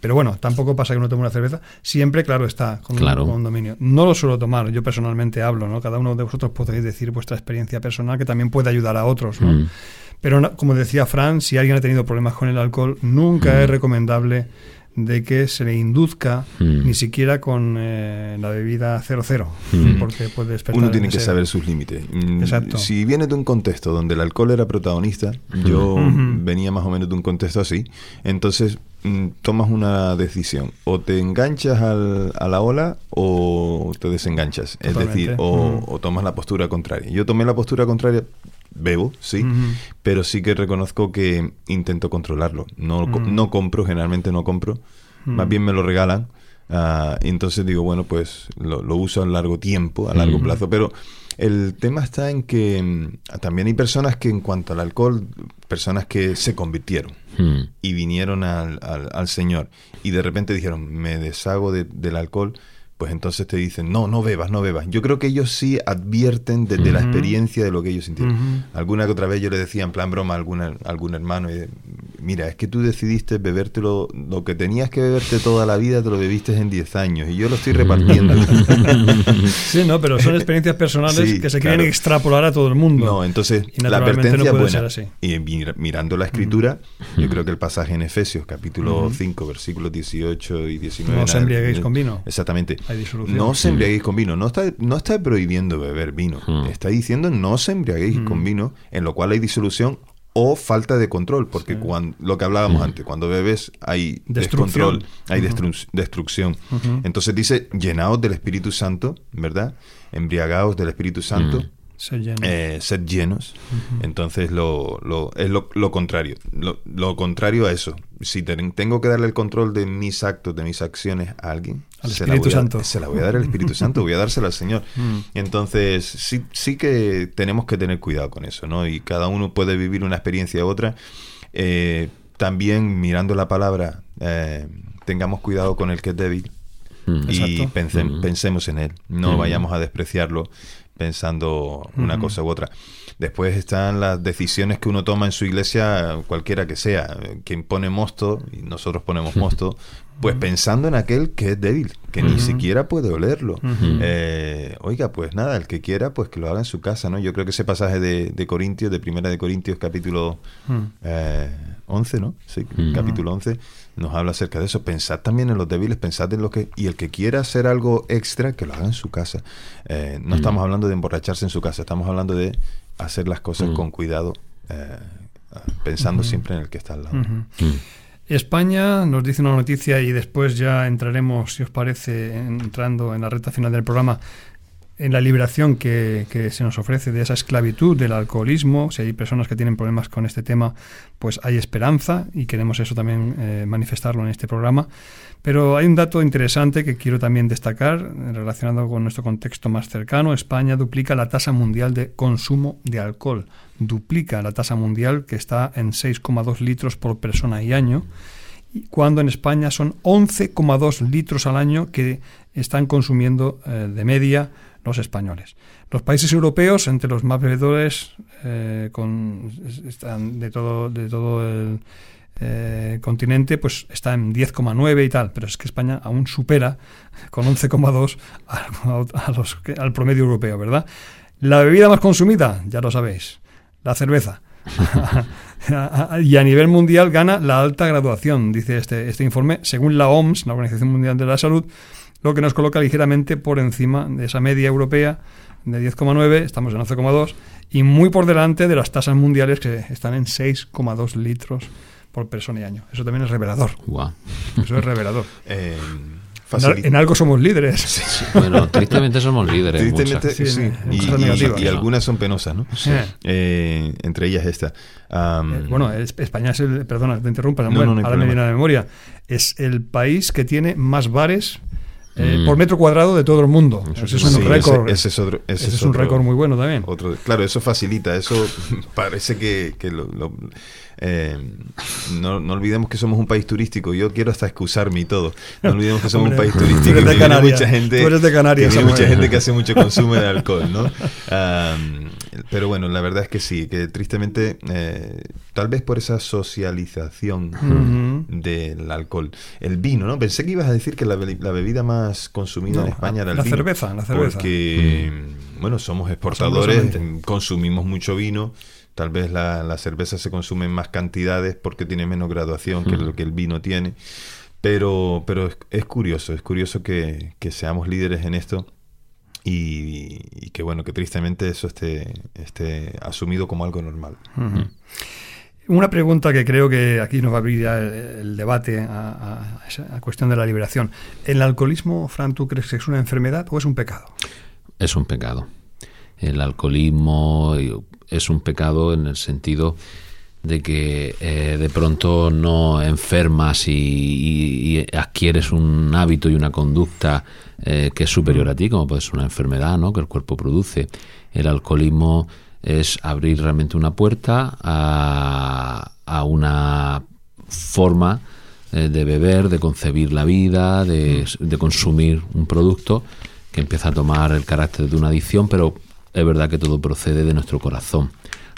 Pero bueno, tampoco pasa que uno tome una cerveza, siempre claro está, con, Un, dominio. No lo suelo tomar, yo personalmente hablo, ¿no? Cada uno de vosotros podéis decir vuestra experiencia personal que también puede ayudar a otros, ¿no? Pero como decía Fran, si alguien ha tenido problemas con el alcohol, nunca es recomendable de que se le induzca hmm. ni siquiera con eh, la bebida 00, hmm. porque puede Uno tiene que saber sus límites. Mm, Exacto. Si viene de un contexto donde el alcohol era protagonista, hmm. yo venía más o menos de un contexto así, entonces mm, tomas una decisión, o te enganchas al, a la ola o te desenganchas, es decir, o, o tomas la postura contraria. Yo tomé la postura contraria bebo, sí, pero sí que reconozco que intento controlarlo. No, no compro, generalmente no compro, más bien me lo regalan. Uh, entonces digo, bueno, pues lo, uso a largo tiempo, a largo plazo, pero el tema está en que mm, también hay personas que en cuanto al alcohol, personas que se convirtieron y vinieron al, al, Señor y de repente dijeron, me deshago del alcohol pues entonces te dicen, no, no bebas, no bebas. Yo creo que ellos sí advierten desde la experiencia de lo que ellos sintieron. Alguna que otra vez yo le decía en plan broma a algún hermano, mira, es que tú decidiste beberte lo, que tenías que beberte toda la vida, te lo bebiste en 10 años y yo lo estoy repartiendo. sí, no, pero son experiencias personales que se quieren extrapolar a todo el mundo. No, entonces la advertencia no buena. Y mirando la escritura, yo creo que el pasaje en Efesios, capítulo 5, versículos 18 y 19. No os embriaguéis con vino. Exactamente no se embriaguéis con vino. No está, no está prohibiendo beber vino. Hmm. Está diciendo no se embriaguéis con hmm. vino, en lo cual hay disolución o falta de control, porque cuando, lo que hablábamos hmm. antes, cuando bebes hay descontrol, hay destrucción. Entonces dice, llenaos del Espíritu Santo, ¿verdad? Embriagaos del Espíritu Santo. Ser llenos. Eh, ser llenos. Entonces lo, lo, es lo, lo contrario. Lo, lo, contrario a eso. Si tengo que darle el control de mis actos, de mis acciones a alguien, al Espíritu Santo. Se la voy a dar al Espíritu Santo, voy a dársela al Señor. Mm. Entonces, sí, sí que tenemos que tener cuidado con eso, ¿no? Y cada uno puede vivir una experiencia u otra. Eh, también mirando la palabra, eh, tengamos cuidado con el que es débil. Mm. y pensemos en él, no vayamos a despreciarlo pensando una cosa u otra. Después están las decisiones que uno toma en su iglesia, cualquiera que sea. Quien pone mosto, y nosotros ponemos mosto, pues pensando en aquel que es débil, que ni siquiera puede olerlo. Eh, oiga, pues nada, el que quiera, pues que lo haga en su casa, ¿no? Yo creo que ese pasaje de, de Corintios, de Primera de Corintios, capítulo 11, eh, ¿no? Sí, capítulo 11 nos habla acerca de eso. Pensad también en los débiles, pensad en lo que... Y el que quiera hacer algo extra, que lo haga en su casa. Eh, no estamos hablando de emborracharse en su casa, estamos hablando de hacer las cosas con cuidado, eh, pensando siempre en el que está al lado. España nos dice una noticia y después ya entraremos, si os parece, entrando en la recta final del programa, en la liberación que, se nos ofrece de esa esclavitud, del alcoholismo. Si hay personas que tienen problemas con este tema, pues hay esperanza y queremos eso también eh, manifestarlo en este programa. Pero hay un dato interesante que quiero también destacar relacionado con nuestro contexto más cercano. España duplica la tasa mundial de consumo de alcohol. Duplica la tasa mundial que está en 6,2 litros por persona y año cuando en España son 11,2 litros al año que están consumiendo eh, de media los españoles. Los países europeos, entre los más bebedores eh, con, están de todo, de todo el eh, continente, pues está en 10,9 y tal, pero es que España aún supera con 11,2 al, promedio europeo, ¿verdad? La bebida más consumida, ya lo sabéis, la cerveza. y a nivel mundial gana la alta graduación, dice este, este informe, según la OMS, la Organización Mundial de la Salud, lo que nos coloca ligeramente por encima de esa media europea de 10,9, estamos en 11,2, y muy por delante de las tasas mundiales que están en 6,2 litros por persona y año. Eso también es revelador. Eso es revelador. Eh, en, algo somos líderes. Bueno, tristemente somos líderes. Tristemente, sí. Y, algunas son penosas, ¿no? Eh, entre ellas esta. Eh, bueno, España es el. Perdona, te interrumpa, Samuel, ahora me viene a la memoria. Es el país que tiene más bares eh, por metro cuadrado de todo el mundo. Ese es un récord. Ese, es, otro, ese es, un récord muy bueno también. Otro, claro, eso facilita, eso parece que, que lo, eh, no, no, olvidemos que somos un país turístico. Yo quiero hasta excusarme y todo. No olvidemos que somos un país turístico. Tú eres de Canarias. Mucha gente, tú eres de Canarias. Tiene mucha gente que hace mucho consumo de alcohol, ¿no? pero bueno, la verdad es que sí, que tristemente, eh, tal vez por esa socialización del alcohol. El vino, ¿no? Pensé que ibas a decir que la, bebida más consumida en España era el la vino. Cerveza, la cerveza. Porque, bueno, somos exportadores, consumimos mucho vino Tal vez la, cerveza se consume en más cantidades porque tiene menos graduación que lo que el vino tiene. Pero, pero es, curioso, es curioso que, seamos líderes en esto y, que bueno, que tristemente eso esté, esté asumido como algo normal. Una pregunta que creo que aquí nos va a abrir el, debate a, a, cuestión de la liberación. ¿El alcoholismo, Fran, tú crees que es una enfermedad o es un pecado? Es un pecado. El alcoholismo es un pecado en el sentido de que eh, de pronto no enfermas y, adquieres un hábito y una conducta eh, que es superior a ti, como puede ser una enfermedad ¿no? que el cuerpo produce. El alcoholismo es abrir realmente una puerta a, a una forma eh, de beber, de concebir la vida, de, de consumir un producto que empieza a tomar el carácter de una adicción, pero es verdad que todo procede de nuestro corazón.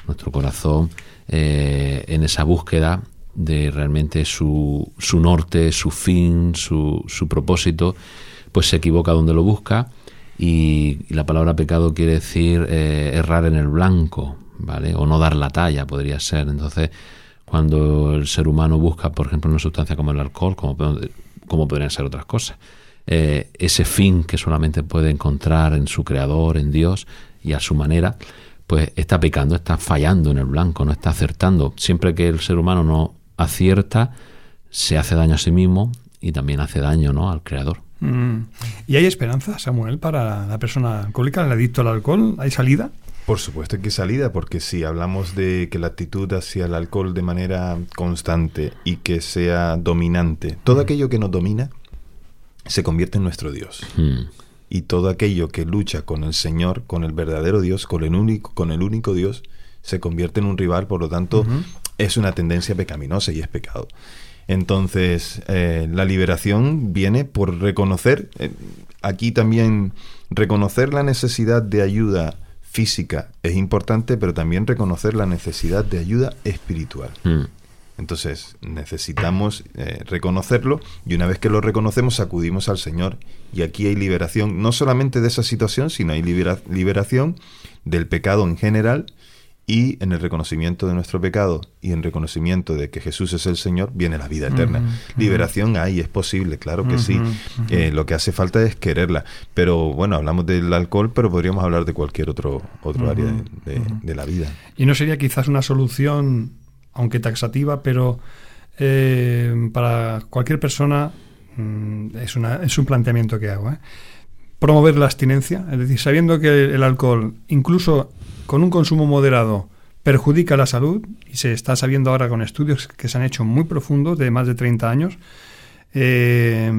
Nuestro corazón eh, en esa búsqueda de realmente su, su norte, su fin, su, su, propósito, pues se equivoca donde lo busca y, la palabra pecado quiere decir eh, errar en el blanco, ¿vale? O no dar la talla, podría ser. Entonces, cuando el ser humano busca, por ejemplo, una sustancia como el alcohol, como, como podrían ser otras cosas, eh, ese fin que solamente puede encontrar en su creador, en Dios, y a su manera, pues está pecando, está fallando en el blanco, no está acertando. Siempre que el ser humano no acierta, se hace daño a sí mismo y también hace daño ¿no? al creador. Mm. ¿Y hay esperanza, Samuel, para la persona alcohólica, el adicto al alcohol? ¿Hay salida? Por supuesto que hay salida, porque si hablamos de que la actitud hacia el alcohol de manera constante y que sea dominante, todo mm. aquello que nos domina se convierte en nuestro Dios. Mm y todo aquello que lucha con el Señor, con el verdadero Dios, con el único, con el único Dios, se convierte en un rival, por lo tanto, es una tendencia pecaminosa y es pecado. Entonces, eh, la liberación viene por reconocer, eh, aquí también reconocer la necesidad de ayuda física es importante, pero también reconocer la necesidad de ayuda espiritual. Mm. Entonces necesitamos eh, reconocerlo y una vez que lo reconocemos acudimos al Señor. Y aquí hay liberación no solamente de esa situación, sino hay liberación del pecado en general y en el reconocimiento de nuestro pecado y en reconocimiento de que Jesús es el Señor, viene la vida eterna. Liberación hay, es posible, claro que sí. Eh, lo que hace falta es quererla. Pero bueno, hablamos del alcohol, pero podríamos hablar de cualquier otro, otro área de la vida. ¿Y no sería quizás una solución aunque taxativa, pero eh, para cualquier persona mm, es, una, es un planteamiento que hago. ¿eh? Promover la abstinencia, es decir, sabiendo que el alcohol, incluso con un consumo moderado, perjudica la salud, y se está sabiendo ahora con estudios que se han hecho muy profundos, de más de 30 años, eh,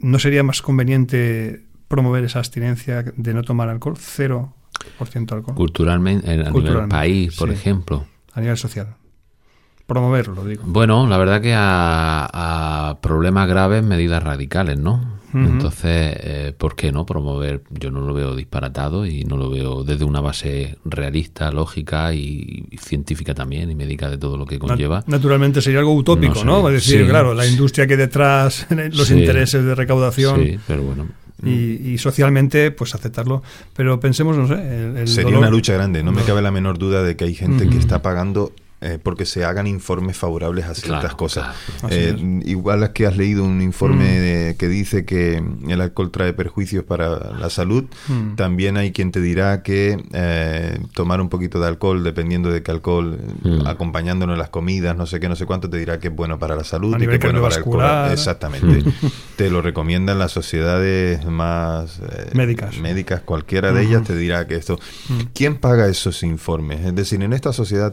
¿no sería más conveniente promover esa abstinencia de no tomar alcohol? Cero por ciento alcohol. Culturalmente, a nivel país, por ejemplo. A nivel social promoverlo, digo. Bueno, la verdad que a, problemas graves, medidas radicales, ¿no? Entonces, eh, ¿por qué no promover? Yo no lo veo disparatado y no lo veo desde una base realista, lógica y, científica también y médica de todo lo que conlleva. Naturalmente sería algo utópico, ¿no? Es decir, claro, la industria que detrás, los intereses de recaudación. Sí, pero bueno. Y, socialmente, pues aceptarlo. Pero pensemos, no sé. Sería una lucha grande. No me cabe la menor duda de que hay gente que está pagando eh, porque se hagan informes favorables a ciertas cosas. Eh, igual que has leído un informe mm. que dice que el alcohol trae perjuicios para la salud, mm. también hay quien te dirá que eh, tomar un poquito de alcohol, dependiendo de qué alcohol, mm. acompañándolo en las comidas, no sé qué, no sé cuánto, te dirá que es bueno para la salud y que es bueno para el corazón. Exactamente. te lo recomiendan las sociedades más médicas. médicas, cualquiera de ellas te dirá que esto. ¿Quién paga esos informes? Es decir, en esta sociedad...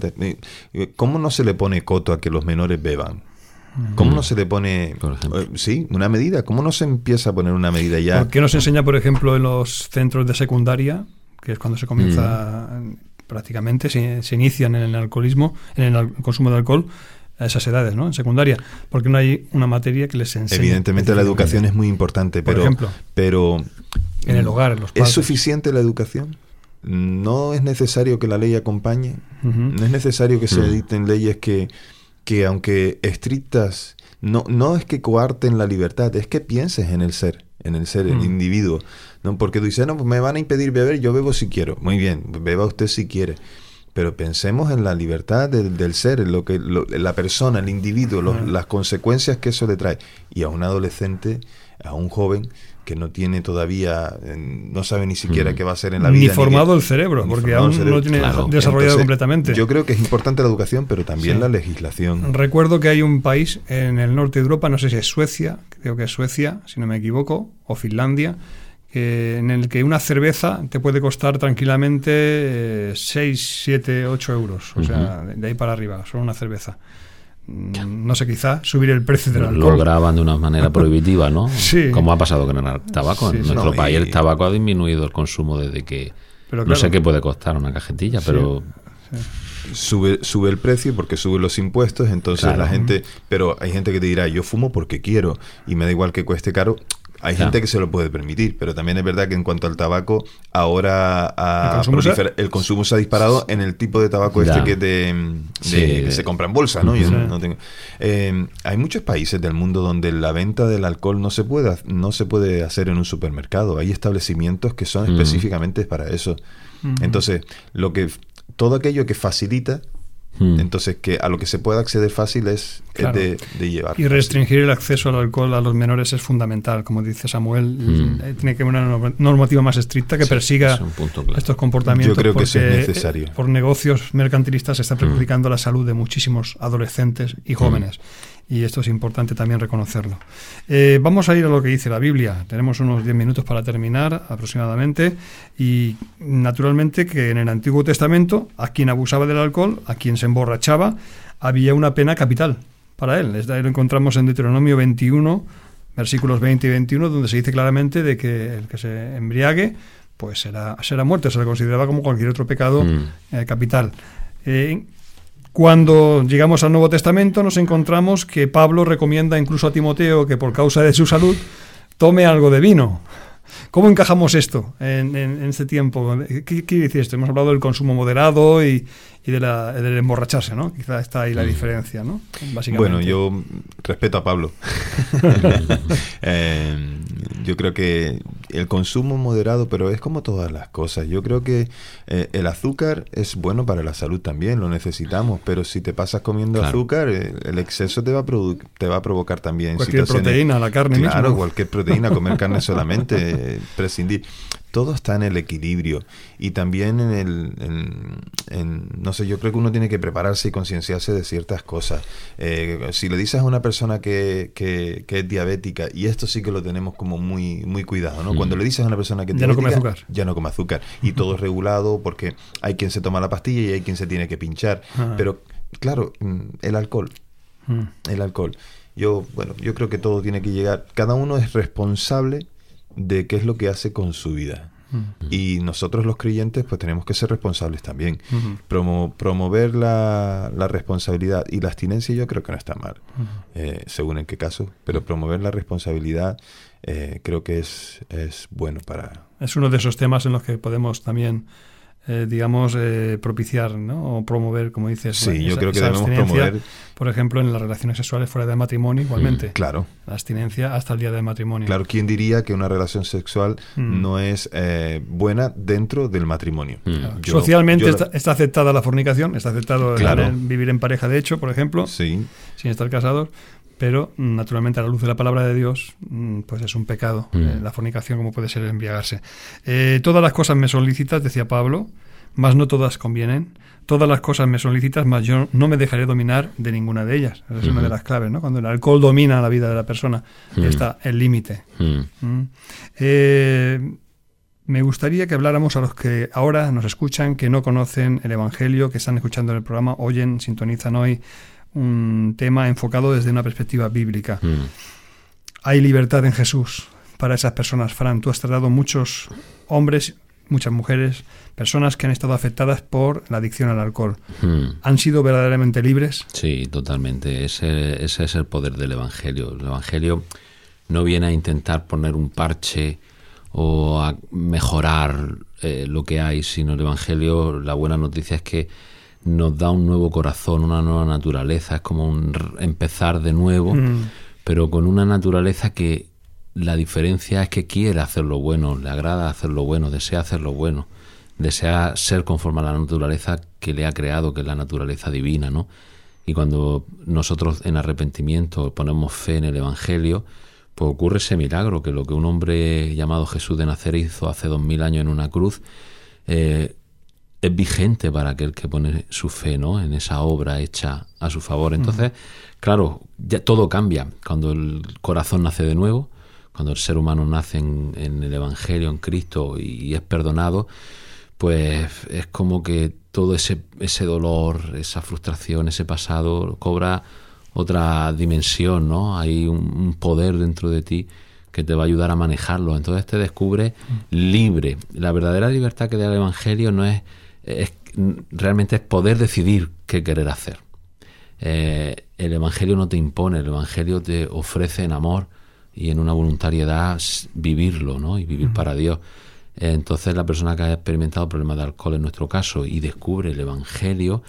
¿Cómo no se le pone coto a que los menores beban? ¿Cómo no se le pone, Por ejemplo. eh, sí, una medida? ¿Cómo no se empieza a poner una medida ya? ¿Por qué no se enseña, por ejemplo, en los centros de secundaria, que es cuando se comienza Mm. prácticamente, se, se inician en el alcoholismo, en el consumo de alcohol, a esas edades, ¿no? En secundaria. Porque no hay una materia que les enseñe. Evidentemente la educación es muy importante, Por pero, ejemplo. pero En el hogar, en los ¿es padres. suficiente la educación? ¿No es necesario que la ley acompañe? No es necesario que se Mm. editen leyes que, que aunque estrictas, no, no es que coarten la libertad, es que pienses en el ser, en el ser, el Mm. individuo. ¿no? Porque tú dices, no, pues me van a impedir beber, yo bebo si quiero. Muy bien, beba usted si quiere. Pero pensemos en la libertad del, del ser, en lo que lo- la persona, el individuo, los- las consecuencias que eso le trae. Y a un adolescente, a un joven que no tiene todavía, eh, no sabe ni siquiera Mm. qué va a hacer en la Ni vida. formado qué- el cerebro, ni porque formado aún cerebro. no tiene Claro. desarrollado Entonces, completamente. Yo creo que es importante la educación, pero también Sí. la legislación. Recuerdo que hay un país en el norte de Europa, no sé si es Suecia, creo que es Suecia, si no me equivoco, o Finlandia, que- en el que una cerveza te puede costar tranquilamente 6, 7, 8 euros. O sea, de de ahí para arriba, solo una cerveza. No sé, quizá subir el precio del Lo alcohol. graban de una manera prohibitiva, ¿no? Sí. Como ha pasado con el tabaco. Sí, en nuestro No, país y- el tabaco ha disminuido el consumo desde que... Pero No sé qué puede costar una cajetilla, Sí. pero... Sube, sube el precio porque suben los impuestos, entonces Claro. la gente, pero hay gente que te dirá, yo fumo porque quiero y me da igual que cueste caro. Hay Claro. gente que se lo puede permitir, pero también es verdad que en cuanto al tabaco, ahora El consumo se- prolifer- el consumo se ha disparado en el tipo de tabaco Ya. este que, de, de- Sí, que de- se compra en bolsa, ¿no? Yo Sí. no tengo- Eh, hay muchos países del mundo donde la venta del alcohol no se puede, no se puede hacer en un supermercado. Hay establecimientos que son Mm. específicamente para eso. Entonces, lo que todo aquello que facilita Hmm. entonces, que a lo que se pueda acceder fácil es, de, de llevar. Y restringir el acceso al alcohol a los menores es fundamental, como dice Samuel. Mm. eh, Tiene que haber una norma- normativa más estricta que persiga es punto estos comportamientos. Yo creo que eso es porque, necesario. eh, Por negocios mercantilistas se está Mm. perjudicando la salud de muchísimos adolescentes y jóvenes. Y esto es importante también reconocerlo. Eh, vamos a ir a lo que dice la Biblia. Tenemos unos 10 minutos para terminar aproximadamente. Y naturalmente que en el Antiguo Testamento, a quien abusaba del alcohol, a quien se emborrachaba, había una pena capital para él. Es- Lo encontramos en Deuteronomio 21, versículos 20 y 21, donde se dice claramente de que el que se embriague pues será, será muerto, se le consideraba como cualquier otro pecado Mm. eh, capital. Eh, cuando llegamos al Nuevo Testamento nos encontramos que Pablo recomienda incluso a Timoteo que por causa de su salud tome algo de vino. ¿Cómo encajamos esto en, en- en este tiempo? ¿Qué quiere decir esto? Hemos hablado del consumo moderado y, y de la, del emborracharse, ¿no? Quizá está ahí la diferencia, ¿no? Básicamente. Bueno, yo respeto a Pablo. Eh, yo creo que el consumo moderado, pero es como todas las cosas. Yo creo que eh, el azúcar es bueno para la salud también, lo necesitamos, pero si te pasas comiendo Claro. azúcar, eh, el exceso te va, a produ- te va a provocar también Cualquier proteína, la carne Claro, mismo. cualquier proteína, comer carne solamente, eh, prescindir. Todo está en el equilibrio y también en el, en- en- no sé, yo creo que uno tiene que prepararse y concienciarse de ciertas cosas. Eh, si le dices a una persona que, que- que es diabética, y esto sí que lo tenemos como muy, muy cuidado, ¿no? Mm. Cuando le dices a una persona que es Ya no come azúcar. ya no come azúcar. Y todo es regulado porque hay quien se toma la pastilla y hay quien se tiene que pinchar. Ah. Pero, claro, mm, el alcohol, Mm. el alcohol. Yo, bueno, yo creo que todo tiene que llegar. Cada uno es responsable de qué es lo que hace con su vida. Mm. Y nosotros los creyentes pues tenemos que ser responsables también. Promo- promover la, la responsabilidad y la abstinencia yo creo que no está mal, eh, según en qué caso, pero promover la responsabilidad eh, creo que es, es bueno para... Es uno de esos temas en los que podemos también, eh, digamos, eh, propiciar ¿no? o promover, como dices. Sí, yo esa- creo que esa debemos abstinencia, promover... Por ejemplo, en las relaciones sexuales fuera del matrimonio, igualmente. Claro, La abstinencia hasta el día del matrimonio. claro, ¿quién diría que una relación sexual Mm. no es eh, buena dentro del matrimonio? Mm. Claro. Yo- Socialmente yo la- está, está aceptada la fornicación, está aceptado Claro. el- vivir en pareja, de hecho, por ejemplo, Sí, sin estar casados, pero naturalmente a la luz de la palabra de Dios, mm, pues es un pecado Mm. eh, la fornicación como puede ser el embriagarse. Eh, todas las cosas me son lícitas, decía Pablo, mas no todas convienen. Todas las cosas me son lícitas, mas yo no me dejaré dominar de ninguna de ellas. Esa es una de las claves, ¿no? Cuando el alcohol domina la vida de la persona, Mm. está el límite. Eh, me gustaría que habláramos a los que ahora nos escuchan, que no conocen el Evangelio, que están escuchando el programa, oyen, sintonizan hoy un tema enfocado desde una perspectiva bíblica. Mm. Hay libertad en Jesús para esas personas, Fran. Tú has tratado muchos hombres, muchas mujeres, personas que han estado afectadas por la adicción al alcohol. Mm. ¿Han sido verdaderamente libres? Sí, totalmente. Ese, ese es el poder del Evangelio. El Evangelio no viene a intentar poner un parche o a mejorar eh, lo que hay, sino el Evangelio, la buena noticia es que nos da un nuevo corazón, una nueva naturaleza, es como un empezar de nuevo, Mm. pero con una naturaleza que la diferencia es que quiere hacer lo bueno, le agrada hacer lo bueno, desea hacer lo bueno, desea ser conforme a la naturaleza que le ha creado, que es la naturaleza divina, ¿no? Y cuando nosotros en arrepentimiento ponemos fe en el Evangelio, pues ocurre ese milagro, que lo que un hombre llamado Jesús de Nazaret hizo hace dos mil años en una cruz, eh, es vigente para aquel que pone su fe ¿no? en esa obra hecha a su favor. Entonces, claro, ya todo cambia cuando el corazón nace de nuevo, cuando el ser humano nace en, en el Evangelio, en Cristo y, es perdonado, pues es como que todo ese, ese dolor, esa frustración, ese pasado cobra otra dimensión, ¿no? Hay un, un poder dentro de ti que te va a ayudar a manejarlo. Entonces te descubre libre. La verdadera libertad que da el Evangelio no es, es realmente es poder decidir qué querer hacer. Eh, el Evangelio no te impone, el Evangelio te ofrece en amor y en una voluntariedad vivirlo, ¿no? Y vivir para Dios. Eh, Entonces la persona que ha experimentado problemas de alcohol en nuestro caso y descubre el Evangelio,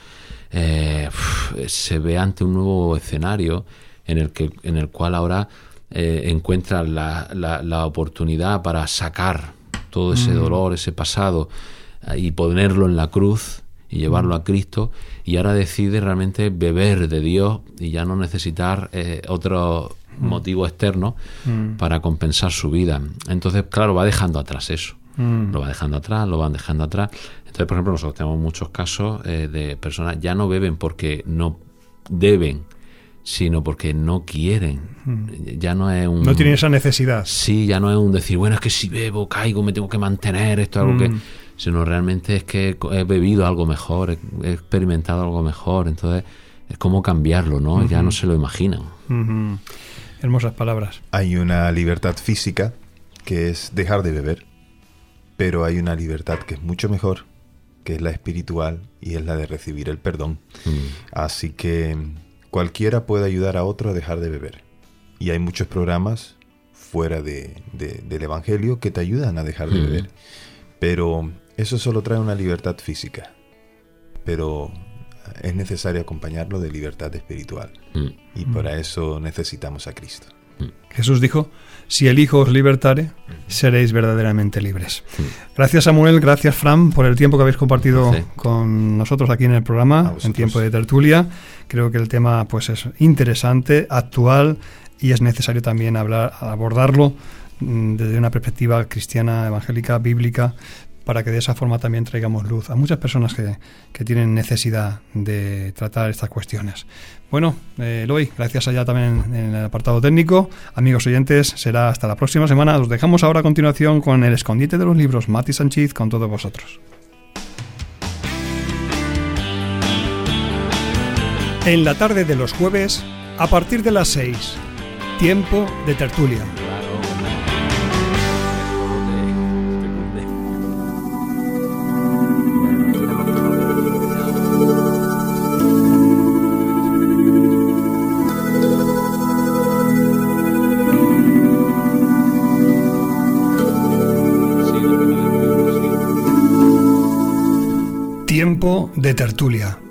eh, uf, se ve ante un nuevo escenario en el, que, en el cual ahora encuentra la, la- la oportunidad para sacar todo ese dolor, ese pasado y ponerlo en la cruz y llevarlo a Cristo y ahora decide realmente beber de Dios y ya no necesitar eh, otro motivo externo para compensar su vida. Entonces, claro, va dejando atrás eso. Lo va dejando atrás, lo van dejando atrás. Entonces, por ejemplo, nosotros tenemos muchos casos eh, de personas ya no beben porque no deben, sino porque no quieren. Ya no es un... No tienen esa necesidad. Sí, ya no es un decir, bueno, es que si bebo, caigo, me tengo que mantener, esto es algo que... Sino realmente es que he bebido algo mejor, he, experimentado algo mejor, entonces es como cambiarlo, ¿no? Ya no se lo imaginan. Hermosas palabras. Hay una libertad física que es dejar de beber, pero hay una libertad que es mucho mejor, que es la espiritual y es la de recibir el perdón. Mm. Así que cualquiera puede ayudar a otro a dejar de beber. Y hay muchos programas fuera de, de- del Evangelio que te ayudan a dejar de Mm. beber. Pero eso solo trae una libertad física. Pero es necesario acompañarlo de libertad espiritual. Mm. Y para eso necesitamos a Cristo. Jesús dijo, si el Hijo os libertare, seréis verdaderamente libres. Gracias Samuel, gracias Fran por el tiempo que habéis compartido Sí. con nosotros aquí en el programa, en tiempo de tertulia. Creo que el tema pues es interesante, actual y es necesario también hablar, abordarlo mm, desde una perspectiva cristiana, evangélica, bíblica, para que de esa forma también traigamos luz a muchas personas que, que tienen necesidad de tratar estas cuestiones. Bueno, eh, Eloy, gracias allá también en el apartado técnico. Amigos oyentes, será hasta la próxima semana. Os dejamos ahora a continuación con el escondite de los libros, Mati Sánchez, con todos vosotros. En la tarde de los jueves, a partir de las 6, tiempo de tertulia. De tertulia.